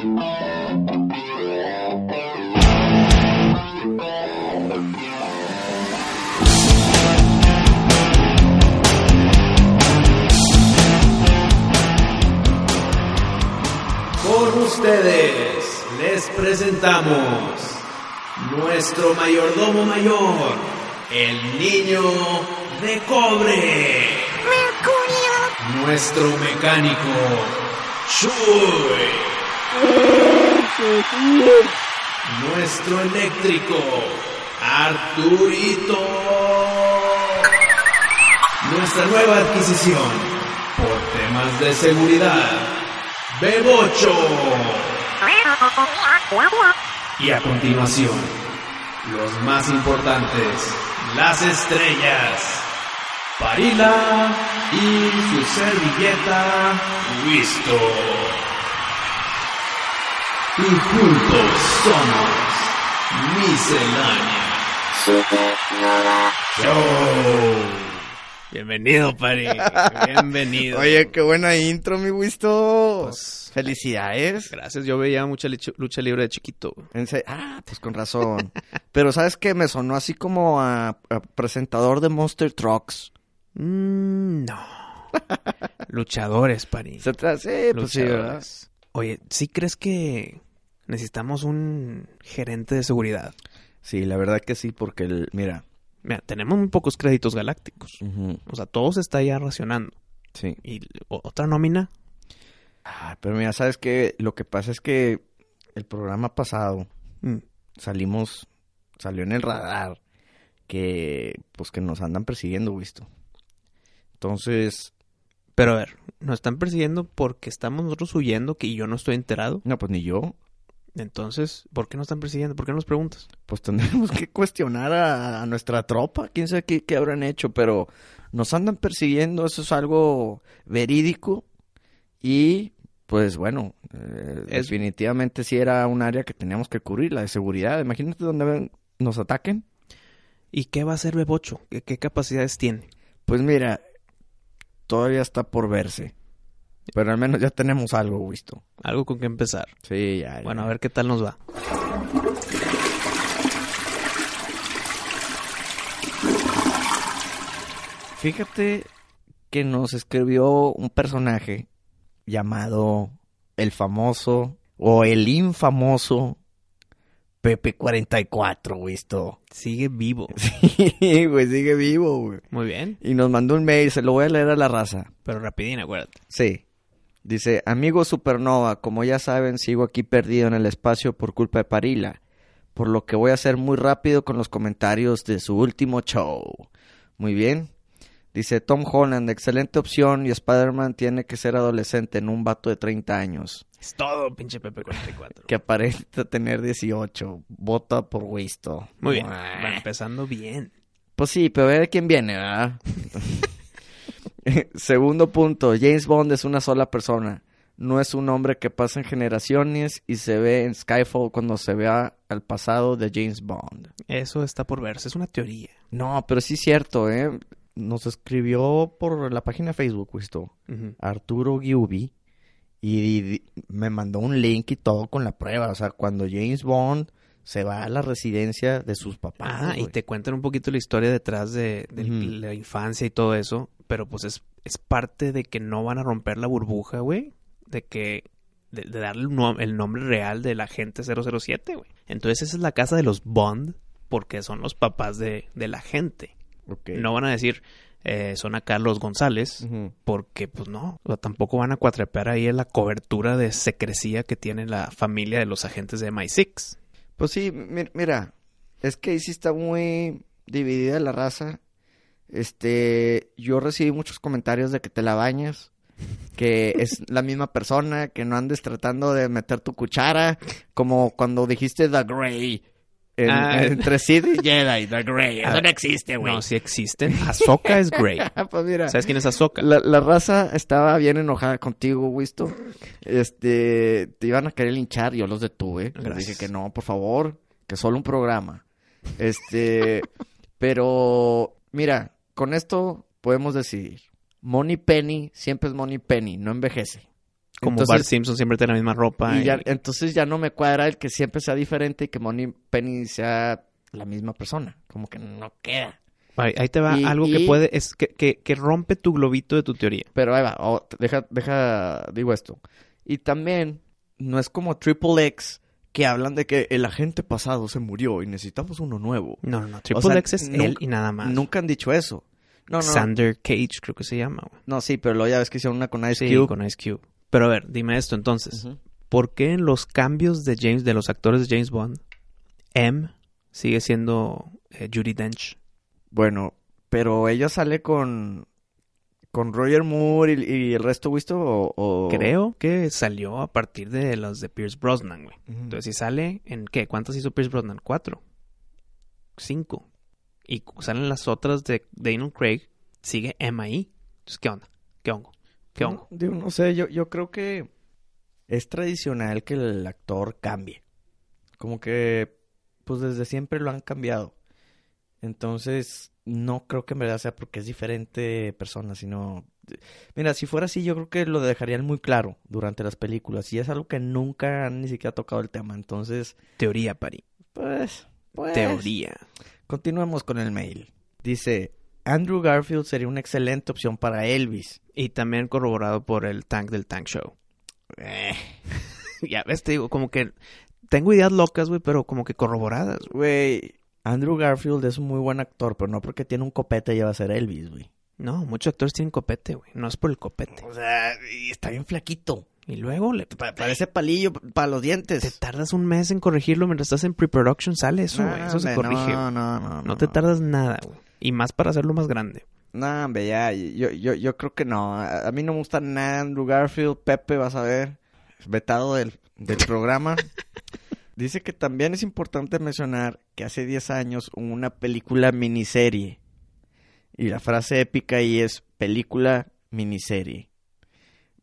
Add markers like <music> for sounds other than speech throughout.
Con ustedes les presentamos nuestro mayordomo mayor, el niño de cobre. Mercurio. Nuestro mecánico, Shui. Nuestro eléctrico, Arturito. Nuestra nueva adquisición, por temas de seguridad, Bebocho. Y a continuación, los más importantes, las estrellas, Parila y su servilleta, Wisto. Y juntos somos Miscelánea Supernova. Show. Bienvenido, Pari. Bienvenido. Oye, qué buena intro, mi Wisto. Pues, Felicidades. gracias. Yo veía mucha lucha, libre de chiquito. Ah, pues con razón. <laughs> Pero ¿sabes qué? Me sonó así como a, a presentador de Monster Trucks. Mm, no. <laughs> Luchadores, Pari. Se Sí, pues sí. Oye, ¿sí crees que necesitamos un gerente de seguridad? Sí, la verdad que sí, porque, el, mira. Mira, tenemos muy pocos créditos galácticos. O sea, todo se está ya racionando. sí. ¿Y otra nómina? Ah, pero mira, ¿sabes qué? Lo que pasa es que el programa pasado Mm. salimos, salió en el radar que, pues que nos andan persiguiendo, Wisto. Entonces, Pero a ver, nos están persiguiendo porque estamos nosotros huyendo que yo no estoy enterado. no, pues ni yo. Entonces, ¿por qué nos están persiguiendo? ¿Por qué nos preguntas? pues tendremos que cuestionar a, a nuestra tropa. Quién sabe qué, qué habrán hecho, pero nos andan persiguiendo. Eso es algo verídico. Y pues bueno, eh, Es- definitivamente sí era un área que teníamos que cubrir, la de seguridad. Imagínate donde nos ataquen. ¿Y qué va a hacer Bebocho? ¿Qué, qué capacidades tiene? Pues mira, todavía está por verse. Pero al menos ya tenemos algo visto. Algo con que empezar. Sí, ya. ya. Bueno, a ver qué tal nos va. Fíjate que nos escribió un personaje llamado el famoso o el infamoso Pepe 44, visto. Sigue vivo. <laughs> Sí, güey, sigue vivo, güey. Muy bien. Y nos mandó un mail, se lo voy a leer a la raza. Pero rapidín, acuérdate. Sí. Dice, amigo Supernova, como ya saben, sigo aquí perdido en el espacio por culpa de Parila, por lo que voy a ser muy rápido con los comentarios de su último show. Muy bien. Dice Tom Holland, excelente opción y Spider-Man tiene que ser adolescente en un vato de 30 años, Es todo, pinche Pepe 44. que aparenta tener 18. Vota por Wisto. Muy bien. Va empezando bien. Pues sí, pero a ver quién viene, ¿verdad? <laughs> <laughs> Segundo punto, James Bond es una sola persona. No es un hombre que pasa en generaciones y se ve en Skyfall cuando se vea al pasado de James Bond. Eso está por verse. Es una teoría. No, pero sí es cierto, ¿eh? Nos escribió por la página de Facebook. Arturo Giubi, y, di- me mandó un link y todo con la prueba. O sea, cuando James Bond se va a la residencia de sus papás. Ah, y te cuentan un poquito la historia detrás de, de la infancia y todo eso. Pero pues es, es parte de que no van a romper la burbuja, güey. De que. De, de darle nom- el nombre real del agente 007, güey. Entonces esa es la casa de los Bond. Porque son los papás de, de la gente. No van a decir. eh, son a Carlos González. Porque, pues no. O sea, tampoco van a cuatrepear ahí en la cobertura de secrecía que tiene la familia de los agentes de MI6. Pues sí, mi- mira, es que ahí sí está muy dividida la raza. Este, yo recibí muchos comentarios de que te la bañas, que es <laughs> la misma persona, que no andes tratando de meter tu cuchara, como cuando dijiste The Grey. En- Ah. entre Sid y <laughs> Jedi, The Grey. Ah, Eso no existe, güey. No, sí existen. Ahsoka es Grey. <laughs> pues mira. ¿Sabes quién es Ahsoka? La, la raza estaba bien enojada contigo, Wisto. Este, te iban a querer linchar, yo los detuve. Les dije que no, por favor, que solo un programa. Este, <laughs> pero mira, con esto podemos decidir. Money Penny siempre es Money Penny, no envejece. Como Entonces- Bart Simpson siempre tiene la misma ropa. Y y- ya, entonces ya no me cuadra el que siempre sea diferente y que Money Penny sea la misma persona. Como que no queda. Ahí, ahí te va Y- algo y- que puede, es que, que, que rompe tu globito de tu teoría. Pero ahí va, oh, deja, deja, digo esto. Y también, no es como Triple X que hablan de que el agente pasado se murió y necesitamos uno nuevo. No, no, no. Triple sea, X es nunca- él y nada más. Nunca han dicho eso. No, no. Xander Cage, creo que se llama, güey. No, sí, pero luego ya ves que hicieron una con Ice Sí, Cube. con Ice Cube. Pero a ver, dime esto entonces. ¿Por qué en los cambios de James, de los actores de James Bond, M sigue siendo eh, Judy Dench? Bueno, pero ella sale con con Roger Moore y, y el resto, ¿visto? O, o- Creo que salió a partir de los de Pierce Brosnan, güey. Entonces, si sale en qué? ¿Cuántas hizo Pierce Brosnan? Cuatro. Cinco. Y salen las otras de Daniel Craig. Sigue M ahí. Entonces, ¿qué onda? ¿Qué hongo? Digo, no sé, yo, yo creo que es tradicional que el actor cambie. Como que, pues desde siempre lo han cambiado. Entonces, no creo que en verdad sea porque es diferente persona, sino... Mira, si fuera así, yo creo que lo dejarían muy claro durante las películas. Y es algo que nunca han ni siquiera tocado el tema. Entonces, Teoría, Pari. pues... pues Teoría. Continuemos con el mail. Dice, Andrew Garfield sería una excelente opción para Elvis. Y también corroborado por el Tank del Tank Show. Eh, <laughs> ya ves, te digo, como que tengo ideas locas, güey, pero como que corroboradas. güey. Andrew Garfield es un muy buen actor, pero no porque tiene un copete ya va a ser Elvis, güey. No, muchos actores tienen copete, güey. No es por el copete. O sea, y está bien flaquito. Y luego le, Pa- parece palillo para los te dientes. tardas un mes en corregirlo mientras estás en pre-production. Sale eso, güey. Eso se corrige. No, güey. no, no. No te tardas nada, güey. Y más para hacerlo más grande. No, hombre, ya. Yo, yo, yo creo que no. A, a mí no me gusta nada Andrew Garfield. Pepe, vas a ver. Vetado del, del programa. <laughs> Dice que también es importante mencionar que hace 10 años hubo una película miniserie. Y la frase épica ahí es película miniserie.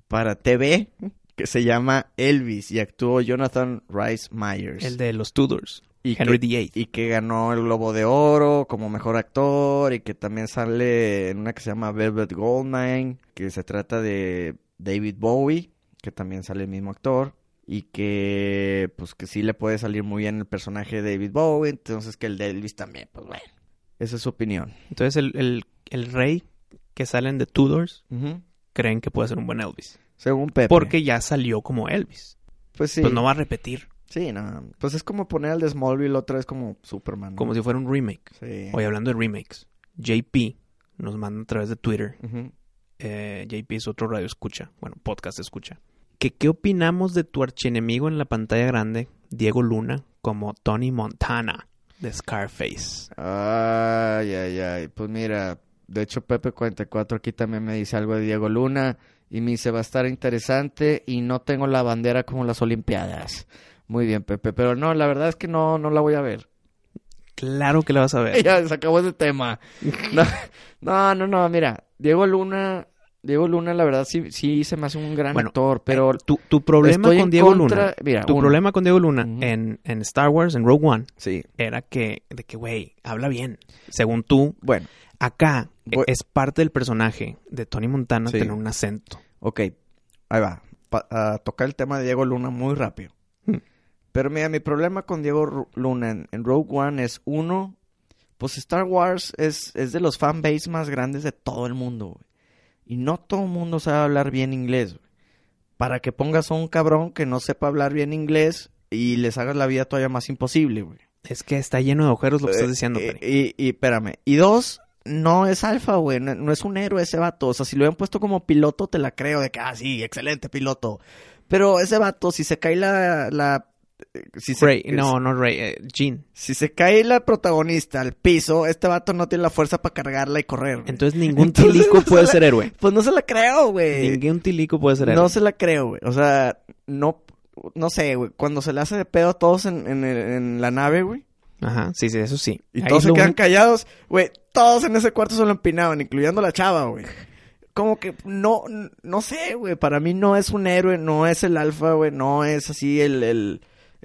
Para TV, que se llama Elvis y actuó Jonathan Rice Myers. El de los Tudors. Y Henry que, VIII. y que ganó el Globo de Oro como mejor actor y que también sale en una que se llama Velvet Goldmine, que se trata de David Bowie, que también sale el mismo actor y que pues que sí le puede salir muy bien el personaje de David Bowie, entonces que el de Elvis también, pues bueno, esa es su opinión. Entonces el, el, el rey que salen de Tudors creen que puede ser un buen Elvis. Según Pepe. Porque ya salió como Elvis. pues sí. Pues no va a repetir. Sí, no. Pues es como poner al de Smallville otra vez como Superman. ¿no? Como si fuera un remake. Sí. Hoy hablando de remakes. JP nos manda a través de Twitter. Ujú. eh, JP es otro radio escucha. Bueno, podcast escucha. Que, ¿Qué opinamos de tu archienemigo en la pantalla grande, Diego Luna, como Tony Montana de Scarface? Ay, ay, ay. Pues mira, de hecho Pepe 44 aquí también me dice algo de Diego Luna y me dice va a estar interesante y no tengo la bandera como las Olimpiadas. Muy bien, Pepe, pero no, la verdad es que no, no la voy a ver. Claro que la vas a ver. <laughs> Ya se acabó ese tema. No, no, no, no, mira, Diego Luna, Diego Luna, la verdad sí, sí se me hace un gran Bueno, actor, pero Eh, tu, tu problema estoy con Diego contra- Luna. Mira, Tu uno, problema con Diego Luna en, en Star Wars, en Rogue One, Sí, era que, de que, güey, habla bien. Según tú, bueno, acá Voy- es parte del personaje de Tony Montana Sí. tener un acento. Ok, ahí va. Pa- a tocar el tema de Diego Luna muy rápido. Pero mira, mi problema con Diego Luna en, en Rogue One es uno, pues Star Wars es, es de los fanbase más grandes de todo el mundo, güey. Y no todo el mundo sabe hablar bien inglés, güey. Para que pongas a un cabrón que no sepa hablar bien inglés y les hagas la vida todavía más imposible, güey. Es que está lleno de agujeros lo que estás Eh, diciendo, eh, y, y espérame. Y dos, no es alfa, güey. No, no es un héroe ese vato. O sea, si lo hubieran puesto como piloto, te la creo de que, ah, sí, excelente piloto. Pero ese vato, si se cae la. la si, se, Rey, no, no Rey, eh, Jean. si se cae la protagonista al piso, este vato no tiene la fuerza para cargarla y correr. güey. Entonces ningún Entonces, tilico <laughs> no se puede la- ser héroe. Pues no se la creo, güey. Ningún tilico puede ser héroe. No se la creo, güey. O sea, no. No sé, güey. Cuando se le hace de pedo a todos en, en, el- en la nave, güey. Ajá, sí, sí, eso sí. Y Ahí todos se quedan callados. Güey, todos en ese cuarto se lo empinaban, incluyendo la chava, güey. Como que no, no sé, güey. Para mí no es un héroe, no es el alfa, güey. No es así el, el,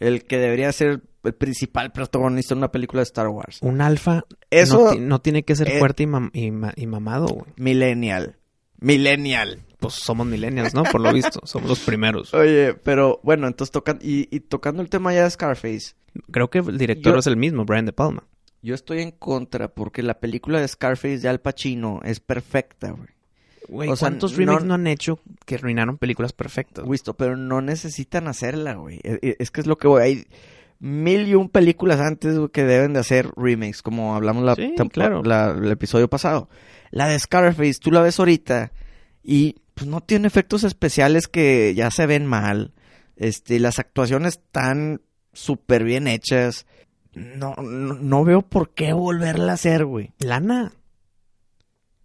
el que debería ser el principal protagonista de una película de Star Wars. Un alfa Eso, no, ti- no tiene que ser eh, fuerte y, mam- y ma- y mamado, güey. millennial. Millennial. pues somos millennials, ¿no? Por lo visto, <laughs> somos los primeros. Oye, pero bueno, entonces tocan y, y tocando el tema ya de Scarface, Creo que el director Yo- es el mismo, Brian De Palma. yo estoy en contra porque la película de Scarface de Al Pacino es perfecta, güey. Güey, O sea, ¿cuántos remakes no- no... han hecho que arruinaron películas perfectas? Wisto, pero no necesitan hacerla, güey. E- e- Es que es lo que voy. Hay mil y un películas antes güey, que deben de hacer remakes, como hablamos la, Sí, claro. la- el episodio pasado. La de Scarface, tú la ves ahorita y pues no tiene efectos especiales que ya se ven mal. Este, las actuaciones están súper bien hechas. No, no, no veo por qué volverla a hacer, güey. Lana.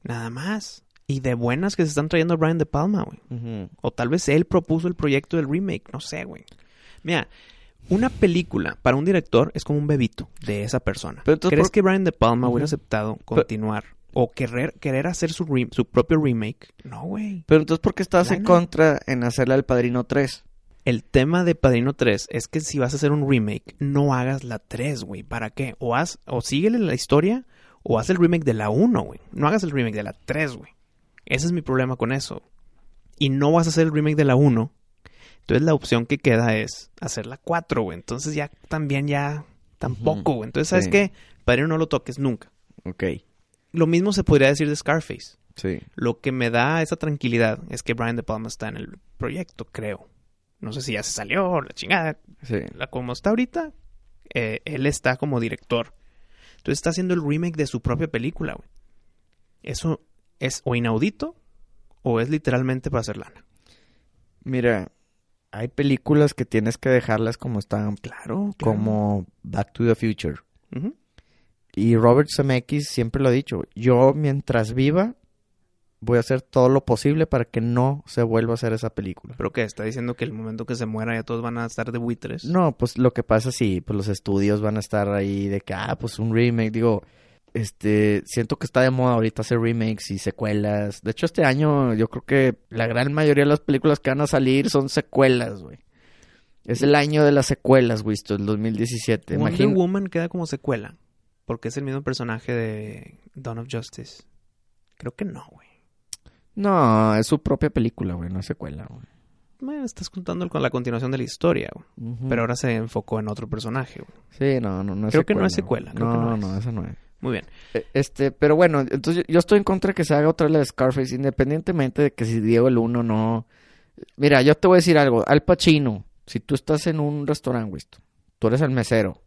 Nada más. Y de buenas que se están trayendo a Brian De Palma, güey. O tal vez él propuso el proyecto del remake, no sé, güey. Mira, una película para un director es como un bebito de esa persona. Pero entonces, ¿Crees por- que Brian De Palma hubiera aceptado continuar o querer, querer hacer su, re- su propio remake? No, güey. Pero entonces, ¿por qué estás en contra en hacerle al Padrino 3? El tema de Padrino 3 es que si vas a hacer un remake, no hagas la 3, güey. ¿Para qué? O haz, o síguele la historia, o haz el remake de la 1, güey. No hagas el remake de la 3, güey. Ese es mi problema con eso. Y no vas a hacer el remake de la 1. Entonces la opción que queda es hacer la 4, güey. Entonces ya también ya tampoco, güey. Entonces, ¿sabes Sí. qué? Padrino no lo toques nunca. Ok, Lo mismo se podría decir de Scarface. sí. Lo que me da esa tranquilidad es que Brian De Palma está en el proyecto, creo. No sé si ya se salió, la chingada, Sí. la como está ahorita, eh, él está como director. Entonces está haciendo el remake de su propia película, güey. Eso es o inaudito o es literalmente para hacer lana. Mira, hay películas que tienes que dejarlas como están, Claro, como Back to the Future. Y Robert Zemeckis siempre lo ha dicho, yo mientras viva voy a hacer todo lo posible para que no se vuelva a hacer esa película. Pero que está diciendo que el momento que se muera ya todos van a estar de buitres. No, pues lo que pasa sí, pues los estudios van a estar ahí de que, ah, pues un remake, digo, este, siento que está de moda ahorita hacer remakes y secuelas. De hecho, este año yo creo que la gran mayoría de las películas que van a salir son secuelas, güey. Es el año de las secuelas, güey, esto, el 2017. Wonder Woman queda como secuela. Porque es el mismo personaje de Dawn of Justice. Creo que no, güey. No, es su propia película, güey, no es secuela, güey. Bueno, estás contando con la continuación de la historia, güey. Pero ahora se enfocó en otro personaje, güey. Sí, no, no, no es Creo que no es secuela, que no, no no, es. esa no es. Muy bien. Eh, Este, pero bueno, entonces yo estoy en contra de que se haga otra la de Scarface, independientemente de que si Diego el uno no. Mira, yo te voy a decir algo. Al Pacino, si tú estás en un restaurante, güey, tú eres el mesero,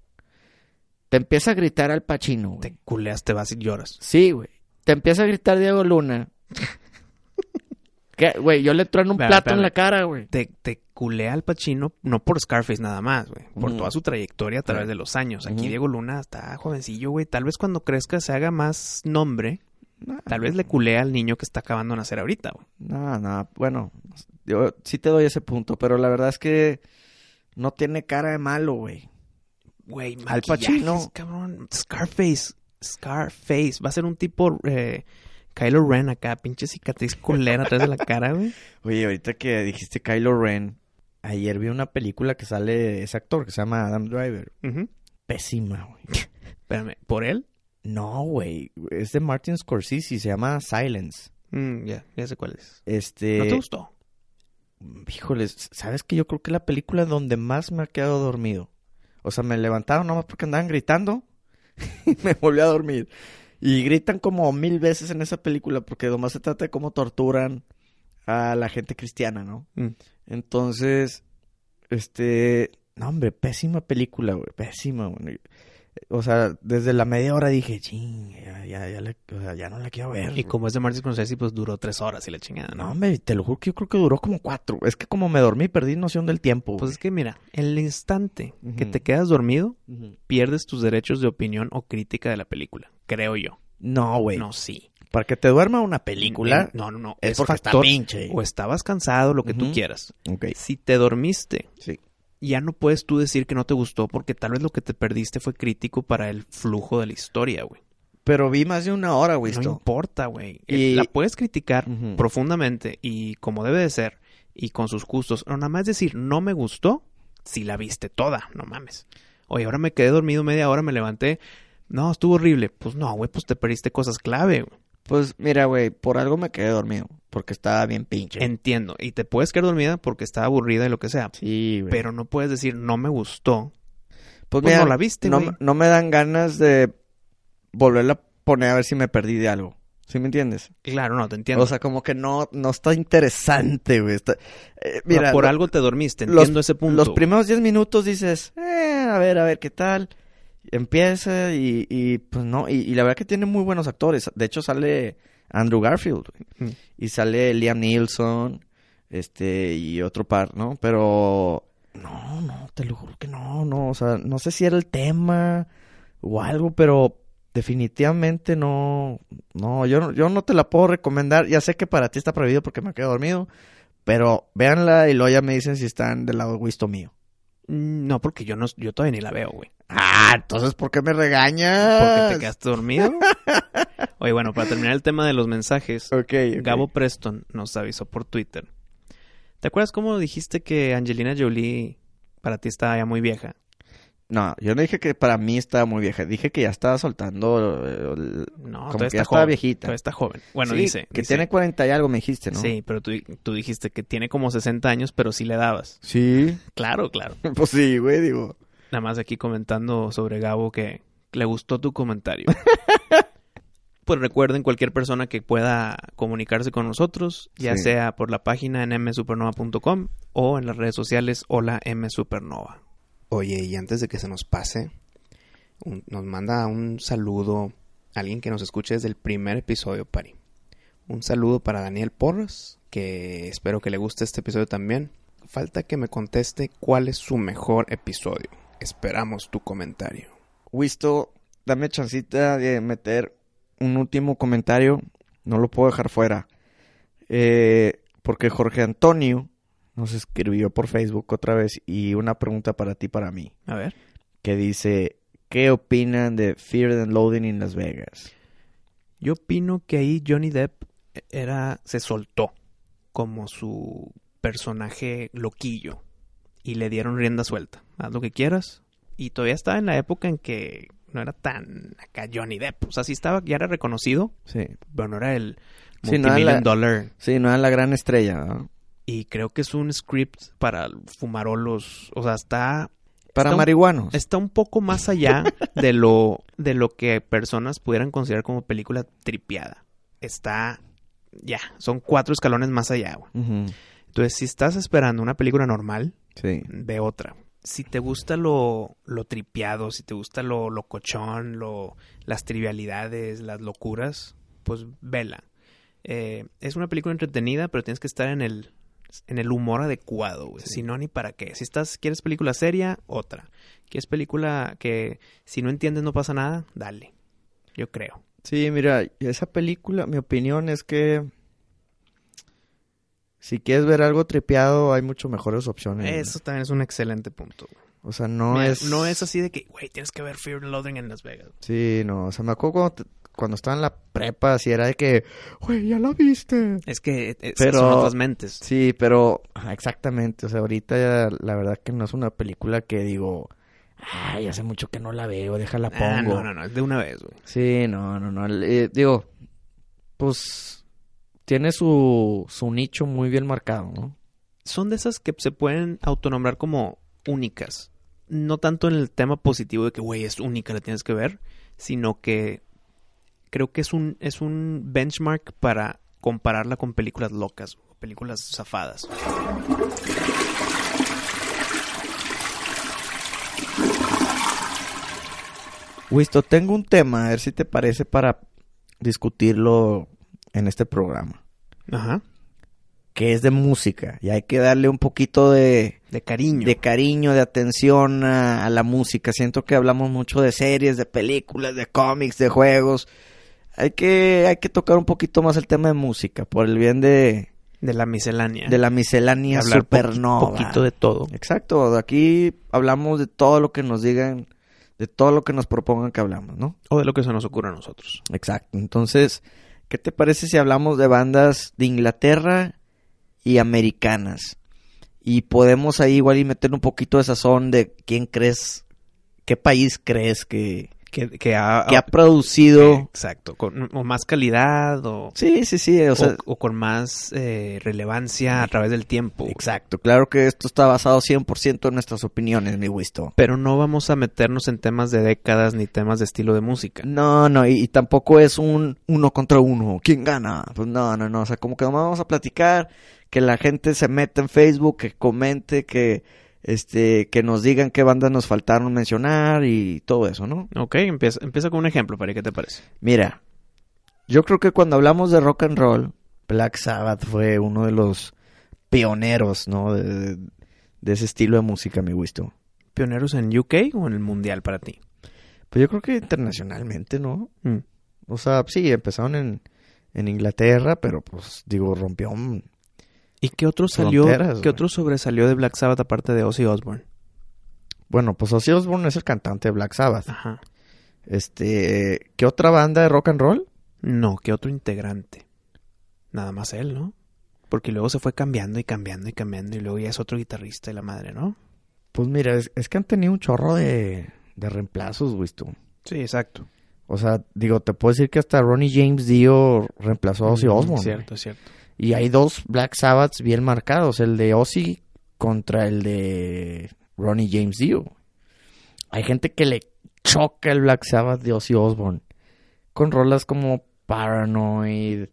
te empieza a gritar al Pacino, güey. Te culeas, te vas y lloras. Sí, güey. Te empieza a gritar Diego Luna. <laughs> ¿Qué, Güey, yo le trueno un plato en la cara, güey. Te, te culea al Pacino, no por Scarface nada más, güey. Por toda su trayectoria a través de los años. Aquí. Diego Luna está jovencillo, güey. Tal vez cuando crezca se haga más nombre. No, Tal vez le culea al niño que está acabando de nacer ahorita, güey. No, no, bueno, yo sí te doy ese punto, pero la verdad es que no tiene cara de malo, güey. Güey, Al Pacino. cabrón. Scarface. Scarface. Va a ser un tipo eh, Kylo Ren acá. Pinche cicatriz culera atrás de la cara, güey. <laughs> Oye, ahorita que dijiste Kylo Ren, ayer vi una película que sale ese actor que se llama Adam Driver. Pésima, güey. <laughs> Espérame, ¿por él? No, güey, es de Martin Scorsese, se llama Silence. Mm, ya, ya sé cuál es. Este, ¿No te gustó? híjoles, ¿sabes que Yo creo que es la película donde más me ha quedado dormido. O sea, me levantaron nomás porque andaban gritando <laughs> y me volví a dormir. Y gritan como mil veces en esa película porque nomás se trata de cómo torturan a la gente cristiana, ¿no? Mm. Entonces, este, no, hombre, pésima película, güey, pésima, güey. O sea, desde la media hora dije, ching, ya, ya, ya, la- o sea, ya no la quiero ver. Y como es de Martin Scorsese, pues duró tres horas y la chingada, No, ¿no? hombre, te lo juro que yo creo que duró como cuatro. Es que como me dormí, perdí noción del tiempo. Pues es que mira, el instante que te quedas dormido, pierdes tus derechos de opinión o crítica de la película. Creo yo. No, güey. No, sí. Para que te duerma una película, No, no, no. es, porque está factor- pinche. O estabas cansado, lo que tú quieras. Ok, Si te dormiste, sí. ya no puedes tú decir que no te gustó porque tal vez lo que te perdiste fue crítico para el flujo de la historia, güey. Pero vi más de una hora, güey. No esto. importa, güey. Y- La puedes criticar profundamente y como debe de ser y con sus gustos. O nada más decir, no me gustó si la viste toda, no mames. Oye, ahora me quedé dormido media hora, me levanté. No, estuvo horrible. Pues no, güey, pues te perdiste cosas clave. güey. Pues mira, güey, por algo me quedé dormido. Porque estaba bien pinche. Entiendo. Y te puedes quedar dormida porque estaba aburrida y lo que sea. Sí, güey. Pero no puedes decir, no me gustó. pues, pues no la viste, no, güey. no me dan ganas de volverla a poner a ver si me perdí de algo. ¿Sí me entiendes? Claro, no, te entiendo. O sea, como que no, no está interesante, güey. Está- eh, mira, por lo- algo te dormiste, los- entiendo ese punto. Los primeros 10 minutos dices, eh, a ver, a ver qué tal. Empieza y, y, pues no, y, y la verdad que tiene muy buenos actores. De hecho sale Andrew Garfield güey. Mm. y sale Liam Neeson, este, y otro par, ¿no? Pero no, no, te lo juro que no, no, o sea, no sé si era el tema o algo, pero definitivamente no, no, yo, no- yo no te la puedo recomendar. Ya sé que para ti está prohibido porque me quedo dormido, pero véanla y luego ya me dicen si están del lado egoísta mío. Mm, No, porque yo no, yo todavía ni la veo, güey. Ah, entonces, ¿por qué me regañas? Porque te quedaste dormido. <laughs> Oye, bueno, para terminar el tema de los mensajes. Gabo Preston nos avisó por Twitter. ¿Te acuerdas cómo dijiste que Angelina Jolie para ti estaba ya muy vieja? No, yo no dije que para mí estaba muy vieja. Dije que ya estaba soltando. eh, el- No, Como ya está estaba joven. viejita. Todavía está joven. Bueno, Sí, dice. Que dice- tiene 40 y algo, me dijiste, ¿no? Sí, pero tú, tú dijiste que tiene como 60 años, pero sí le dabas. Sí. <laughs> Claro, claro. <laughs> Pues sí, güey, digo. Nada más aquí comentando sobre Gabo que le gustó tu comentario. <laughs> pues recuerden cualquier persona que pueda comunicarse con nosotros, ya Sí. sea por la página en msupernova.com o en las redes sociales Hola msupernova. Oye, y antes de que se nos pase, nos manda un saludo alguien que nos escuche desde el primer episodio, Pari. Un saludo para Daniel Porras, que espero que le guste este episodio también. Falta que me conteste cuál es su mejor episodio. Esperamos tu comentario. Wisto, dame chancita de meter un último comentario. No lo puedo dejar fuera. Eh, porque Jorge Antonio nos escribió por Facebook otra vez y una pregunta para ti, para mí. A ver. Que dice, ¿qué opinan de Fear and Loading en Las Vegas? Yo opino que ahí Johnny Depp era se soltó como su personaje loquillo y le dieron rienda suelta. Haz lo que quieras. Y todavía estaba en la época en que no era tan acá Johnny Depp. O sea, sí estaba, ya era reconocido, Sí. pero no era el Sí, no era multimillion la- dollar. Sí, no era la gran estrella. ¿no? Y creo que es un script para fumarolos. O sea, está Para Está un- marihuanos. está un poco más allá de lo de lo que personas pudieran considerar como película tripiada. Está ya, son cuatro escalones más allá. Ujú, Entonces, si estás esperando una película normal, Sí. ve otra. Si te gusta lo, lo tripiado, si te gusta lo locochón, lo, las trivialidades, las locuras, pues vela. Eh, es una película entretenida, pero tienes que estar en el, en el humor adecuado, güey. Sí. Si no, ni para qué. Si estás, quieres película seria, otra. Quieres película que si no entiendes no pasa nada, dale. Yo creo. Sí, mira, esa película, mi opinión es que si quieres ver algo tripeado, hay mucho mejores opciones. Eso también es un excelente punto. güey. O sea, no Mira, es... no es así de que, güey, tienes que ver Fear and Loathing en Las Vegas. Sí, no, o sea, me acuerdo cuando, te- cuando estaba en la prepa, así era de que, güey, ya la viste. Es que eh, Pero- son otras mentes. Sí, pero exactamente, o sea, ahorita ya la verdad que no es una película que digo, ay, hace mucho que no la veo, déjala pongo. Ah, no, no, no, es de una vez, güey. Sí, no, no, no, eh, digo, pues tiene su, su nicho muy bien marcado, ¿no? Son de esas que se pueden autonombrar como únicas. No tanto en el tema positivo de que, güey, es única, la tienes que ver, sino que creo que es un, es un benchmark para compararla con películas locas o películas zafadas. Wisto, tengo un tema, a ver si te parece para discutirlo en este programa, Ajá. que es de música, y hay que darle un poquito de, De cariño. de cariño, de atención a, a la música. Siento que hablamos mucho de series, de películas, de cómics, de juegos. Hay que, hay que tocar un poquito más el tema de música, por el bien de, De la miscelánea. de la miscelánea Hablar supernova. poquito de todo. Exacto, aquí hablamos de todo lo que nos digan, de todo lo que nos propongan que hablamos, ¿no? O de lo que se nos ocurre a nosotros. Exacto. Entonces, ¿qué te parece si hablamos de bandas de Inglaterra y americanas? Y podemos ahí igual y meter un poquito de sazón de quién crees, qué país crees que, que, que ha, que ha producido... Exacto, con o más calidad o, Sí, sí, sí, o sea... o con más eh, relevancia a través del tiempo. Exacto, claro que esto está basado 100% en nuestras opiniones, mi Wisto. Pero no vamos a meternos en temas de décadas ni temas de estilo de música. No, no, y, y tampoco es un uno contra uno. ¿Quién gana? Pues no, no, no. O sea, como que vamos a platicar, que la gente se meta en Facebook, que comente, que este, que nos digan qué bandas nos faltaron mencionar y todo eso, ¿no? Ok, empieza, empieza con un ejemplo, para qué te parece. Mira, yo creo que cuando hablamos de rock and roll, Black Sabbath fue uno de los pioneros, ¿no? De, de ese estilo de música, mi Wisto. ¿Pioneros en UK o en el mundial para ti? Pues yo creo que internacionalmente, ¿no? Mm. O sea, sí, empezaron en, en Inglaterra, pero pues digo, rompió un- ¿Y qué otro salió? ¿Qué otro sobresalió de Black Sabbath aparte de Ozzy Osbourne? Bueno, pues Ozzy Osbourne es el cantante de Black Sabbath. Ajá. Este, ¿qué otra banda de rock and roll? No, ¿qué otro integrante? Nada más él, ¿no? Porque luego se fue cambiando y cambiando y cambiando y luego ya es otro guitarrista y la madre, ¿no? Pues mira, es, es que han tenido un chorro de, de reemplazos, güey, tú. Sí, exacto. O sea, digo, te puedo decir que hasta Ronnie James Dio reemplazó a Ozzy Mm, Osbourne. Cierto, cierto. Y hay dos Black Sabbaths bien marcados, el de Ozzy contra el de Ronnie James Dio. Hay gente que le choca el Black Sabbath de Ozzy Osbourne con rolas como Paranoid,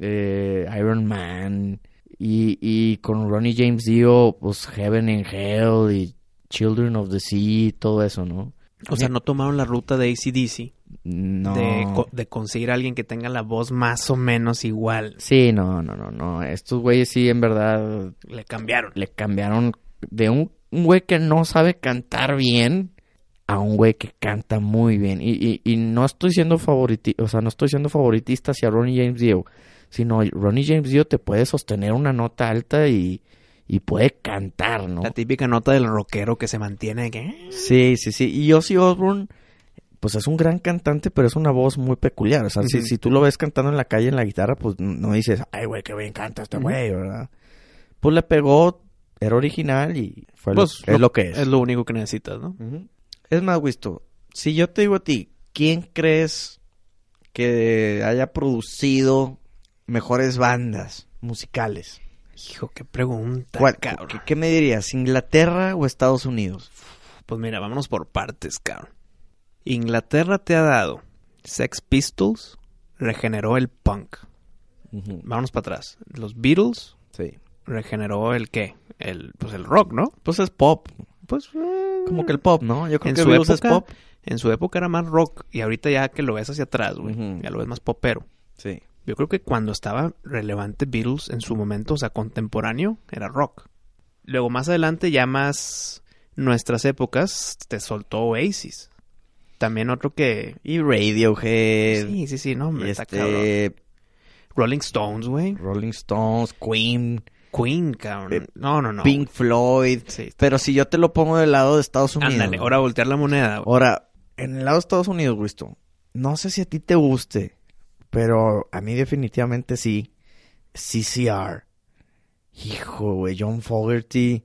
eh, Iron Man y, y con Ronnie James Dio, pues Heaven and Hell y Children of the Sea, todo eso, ¿no? O sea, no tomaron la ruta de ACDC No. de, co- de conseguir a alguien que tenga la voz más o menos igual. Sí, no, no, no, no. Estos güeyes sí, en verdad, Le cambiaron. le cambiaron de un, un güey que no sabe cantar bien a un güey que canta muy bien. Y, y, y no estoy siendo favoriti o sea, no estoy siendo favoritista hacia Ronnie James Dio, sino Ronnie James Dio te puede sostener una nota alta y, y puede cantar, ¿no? La típica nota del rockero que se mantiene que... Sí, sí, sí. Y Ozzy Osbourne, pues es un gran cantante, pero es una voz muy peculiar. O sea, si, si tú lo ves cantando en la calle en la guitarra, pues no dices, ay, güey, qué bien canta este güey, ¿verdad? Pues le pegó, era original y fue lo- Pues, es lo que es. Es lo único que necesitas, ¿no? Es más, Wisto, si yo te digo a ti, ¿quién crees que haya producido mejores bandas musicales? Hijo, qué pregunta, ¿Cuál- cabrón. ¿qué, qué me dirías? ¿Inglaterra o Estados Unidos? Pues mira, vámonos por partes, cabrón. Inglaterra te ha dado Sex Pistols, regeneró el punk. Vámonos para atrás. Los Beatles Sí. regeneró el qué? El, pues el rock, ¿no? Pues es pop. Pues eh, Como que el pop, ¿no? Yo creo en que su Beatles es época, pop. en su época era más rock y ahorita ya que lo ves hacia atrás, güey, ya lo ves más popero. Sí. Yo creo que cuando estaba relevante Beatles en su momento, o sea, contemporáneo, era rock. Luego más adelante, ya más nuestras épocas, te soltó Oasis. También otro que... Y Radiohead. Sí, sí, sí, no, hombre, está cabrón. este... Rolling Stones, güey. Rolling Stones, Queen, Queen, cabrón. Eh, no, no, no. Pink Floyd. Sí. Pero si yo te lo pongo del lado de Estados Unidos. Ándale, ahora voltear la moneda. güey. Ahora, en el lado de Estados Unidos, Wisto, no sé si a ti te guste, pero a mí definitivamente sí. CCR. Hijo, güey, John Fogerty.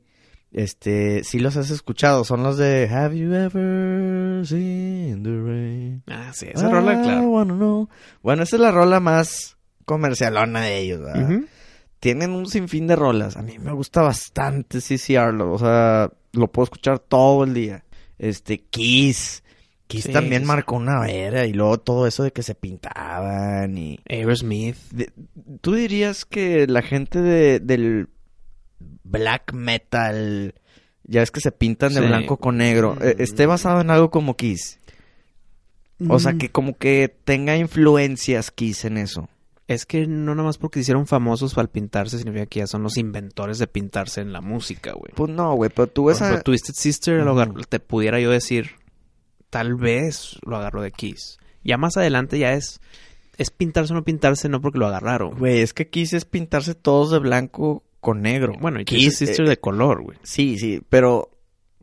Este, sí los has escuchado, son los de Have you ever seen the rain? Ah, sí, esa rola, claro. know. Bueno, esa es la rola más comercialona de ellos, ¿verdad? Tienen un sinfín de rolas. A mí me gusta bastante CCR. O sea, lo puedo escuchar todo el día. Este, Kiss. Kiss Sí, también sí. marcó una era. Y luego todo eso de que se pintaban y... Aerosmith. ¿Tú dirías que la gente de, del black metal... Ya es que se pintan de Sí. blanco con negro. eh, Mm. esté basado en algo como Kiss. O sea, Mm, que como que tenga influencias Kiss en eso. Es que no nada más porque se hicieron famosos al pintarse, significa que ya son los inventores de pintarse en la música, güey. Pues no, güey, pero tú ves a... Twisted Sister lo Ujú. agarró- te pudiera yo decir, tal vez lo agarró de Kiss. Ya más adelante ya es, es pintarse o no pintarse, no porque lo agarraron. Güey, es que Kiss es pintarse todos de blanco con negro. Bueno, y Kiss, Sister eh, de color, güey. sí, sí, pero...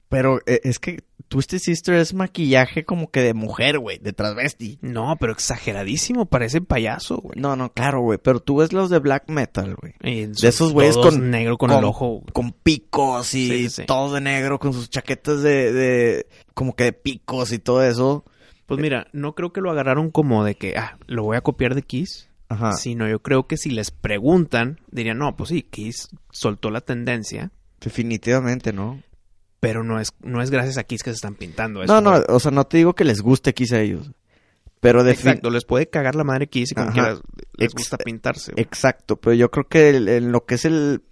Pero eh, es que Twisted Sister es maquillaje como que de mujer, güey, de transvesti. No, pero exageradísimo, parece payaso, güey. No, no, claro, güey, pero tú ves los de black metal, güey. De esos güeyes con- negro con, con- el ojo. Con picos y sí. todo de negro, con sus chaquetas de, de... Como que de picos y todo eso. Pues mira, no creo que lo agarraron como de que, ah, lo voy a copiar de Kiss. Ajá. Sino yo creo que si les preguntan, dirían, no, pues sí, Kiss soltó la tendencia, Definitivamente, ¿no? pero no es, no es gracias a Kiss que se están pintando. No, eso, no, güey. o sea, no te digo que les guste Kiss a ellos. Pero de Exacto, les puede cagar la madre Kiss y como quieras les gusta pintarse. güey. Exacto, pero yo creo que el- en lo que es el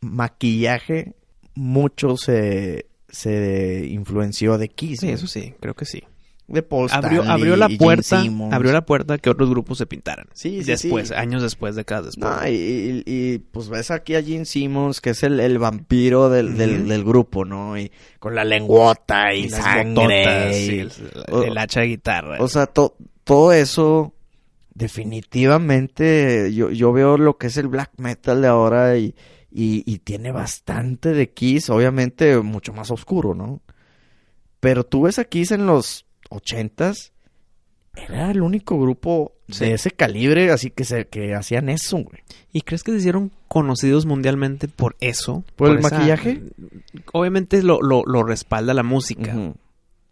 maquillaje, mucho se, se influenció de Kiss. Sí, güey. eso sí, creo que sí. De Paul Abrió, Stanley abrió la y puerta, abrió la puerta que otros grupos se pintaran. Sí, sí, después, sí. años después, décadas después. No, y, y- y, pues ves aquí a Gene Simmons, que es el, el vampiro del, del, grupo, ¿no? Y con la lengüota y, sangre. bototas, y- el, o- el hacha de guitarra. O sea, to- todo eso, definitivamente, yo, yo veo lo que es el black metal de ahora y, y, y tiene bastante de Kiss, obviamente mucho más oscuro, ¿no? Pero tú ves a Kiss en los ochentas, era el único grupo Sí. de ese calibre, así que se, que hacían eso, güey. ¿Y crees que se hicieron conocidos mundialmente por eso? ¿Por el esa- maquillaje? Obviamente lo, lo, lo respalda la música,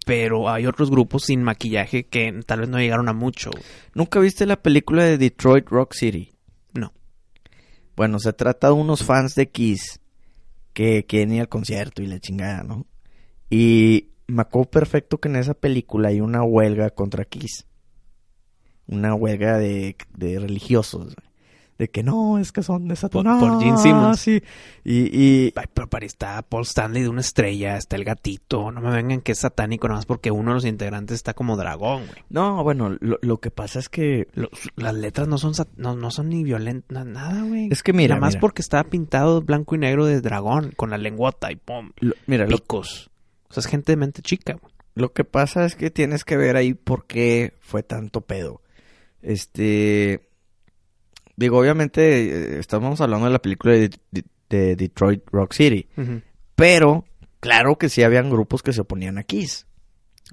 pero hay otros grupos sin maquillaje que tal vez no llegaron a mucho. güey. ¿Nunca viste la película de Detroit Rock City? No. Bueno, se trata de unos fans de Kiss que quieren ir al concierto y la chingada, ¿no? Y me acuerdo perfecto que en esa película hay una huelga contra Kiss. Una huelga de, de religiosos. De que no, es que son de Satanás. por Gene Simmons. sí. Y, y Ay, pero para está Paul Stanley de una estrella, está el gatito. No me vengan que es satánico nada más porque uno de los integrantes está como dragón, güey. no, bueno, lo, lo que pasa es que Los- las letras no son no, no son ni violentas, nada, güey. Es que mira, Nada más mira. porque estaba pintado blanco y negro de dragón, con la lengüota y pum, lo- mira, lo, picos. O sea, es gente de mente chica, güey. Lo que pasa es que tienes que ver ahí por qué fue tanto pedo. Este. Digo, obviamente, eh, estamos hablando de la película de, de- de Detroit Rock City. Pero, claro que sí habían grupos que se oponían a Kiss.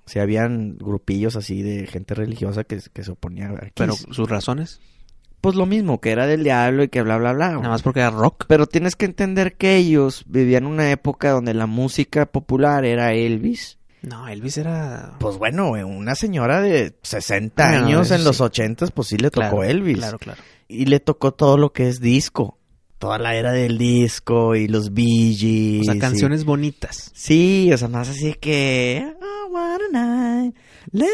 Sí habían grupillos así de gente religiosa que, que se oponían a Kiss. Pero sus razones, pues lo mismo, que era del diablo y que bla, bla, bla. nada más porque era rock. Pero tienes que entender que ellos vivían una época donde la música popular era Elvis. No, Elvis era... Pues bueno, una señora de 60 Ah, no, años en los sí. 80 pues sí le tocó Claro, Elvis. Claro, claro. Y le tocó todo lo que es disco. Toda la era del disco y los Bee Gees O sea, y- canciones bonitas. Sí, o sea, más así que... "I want a night, late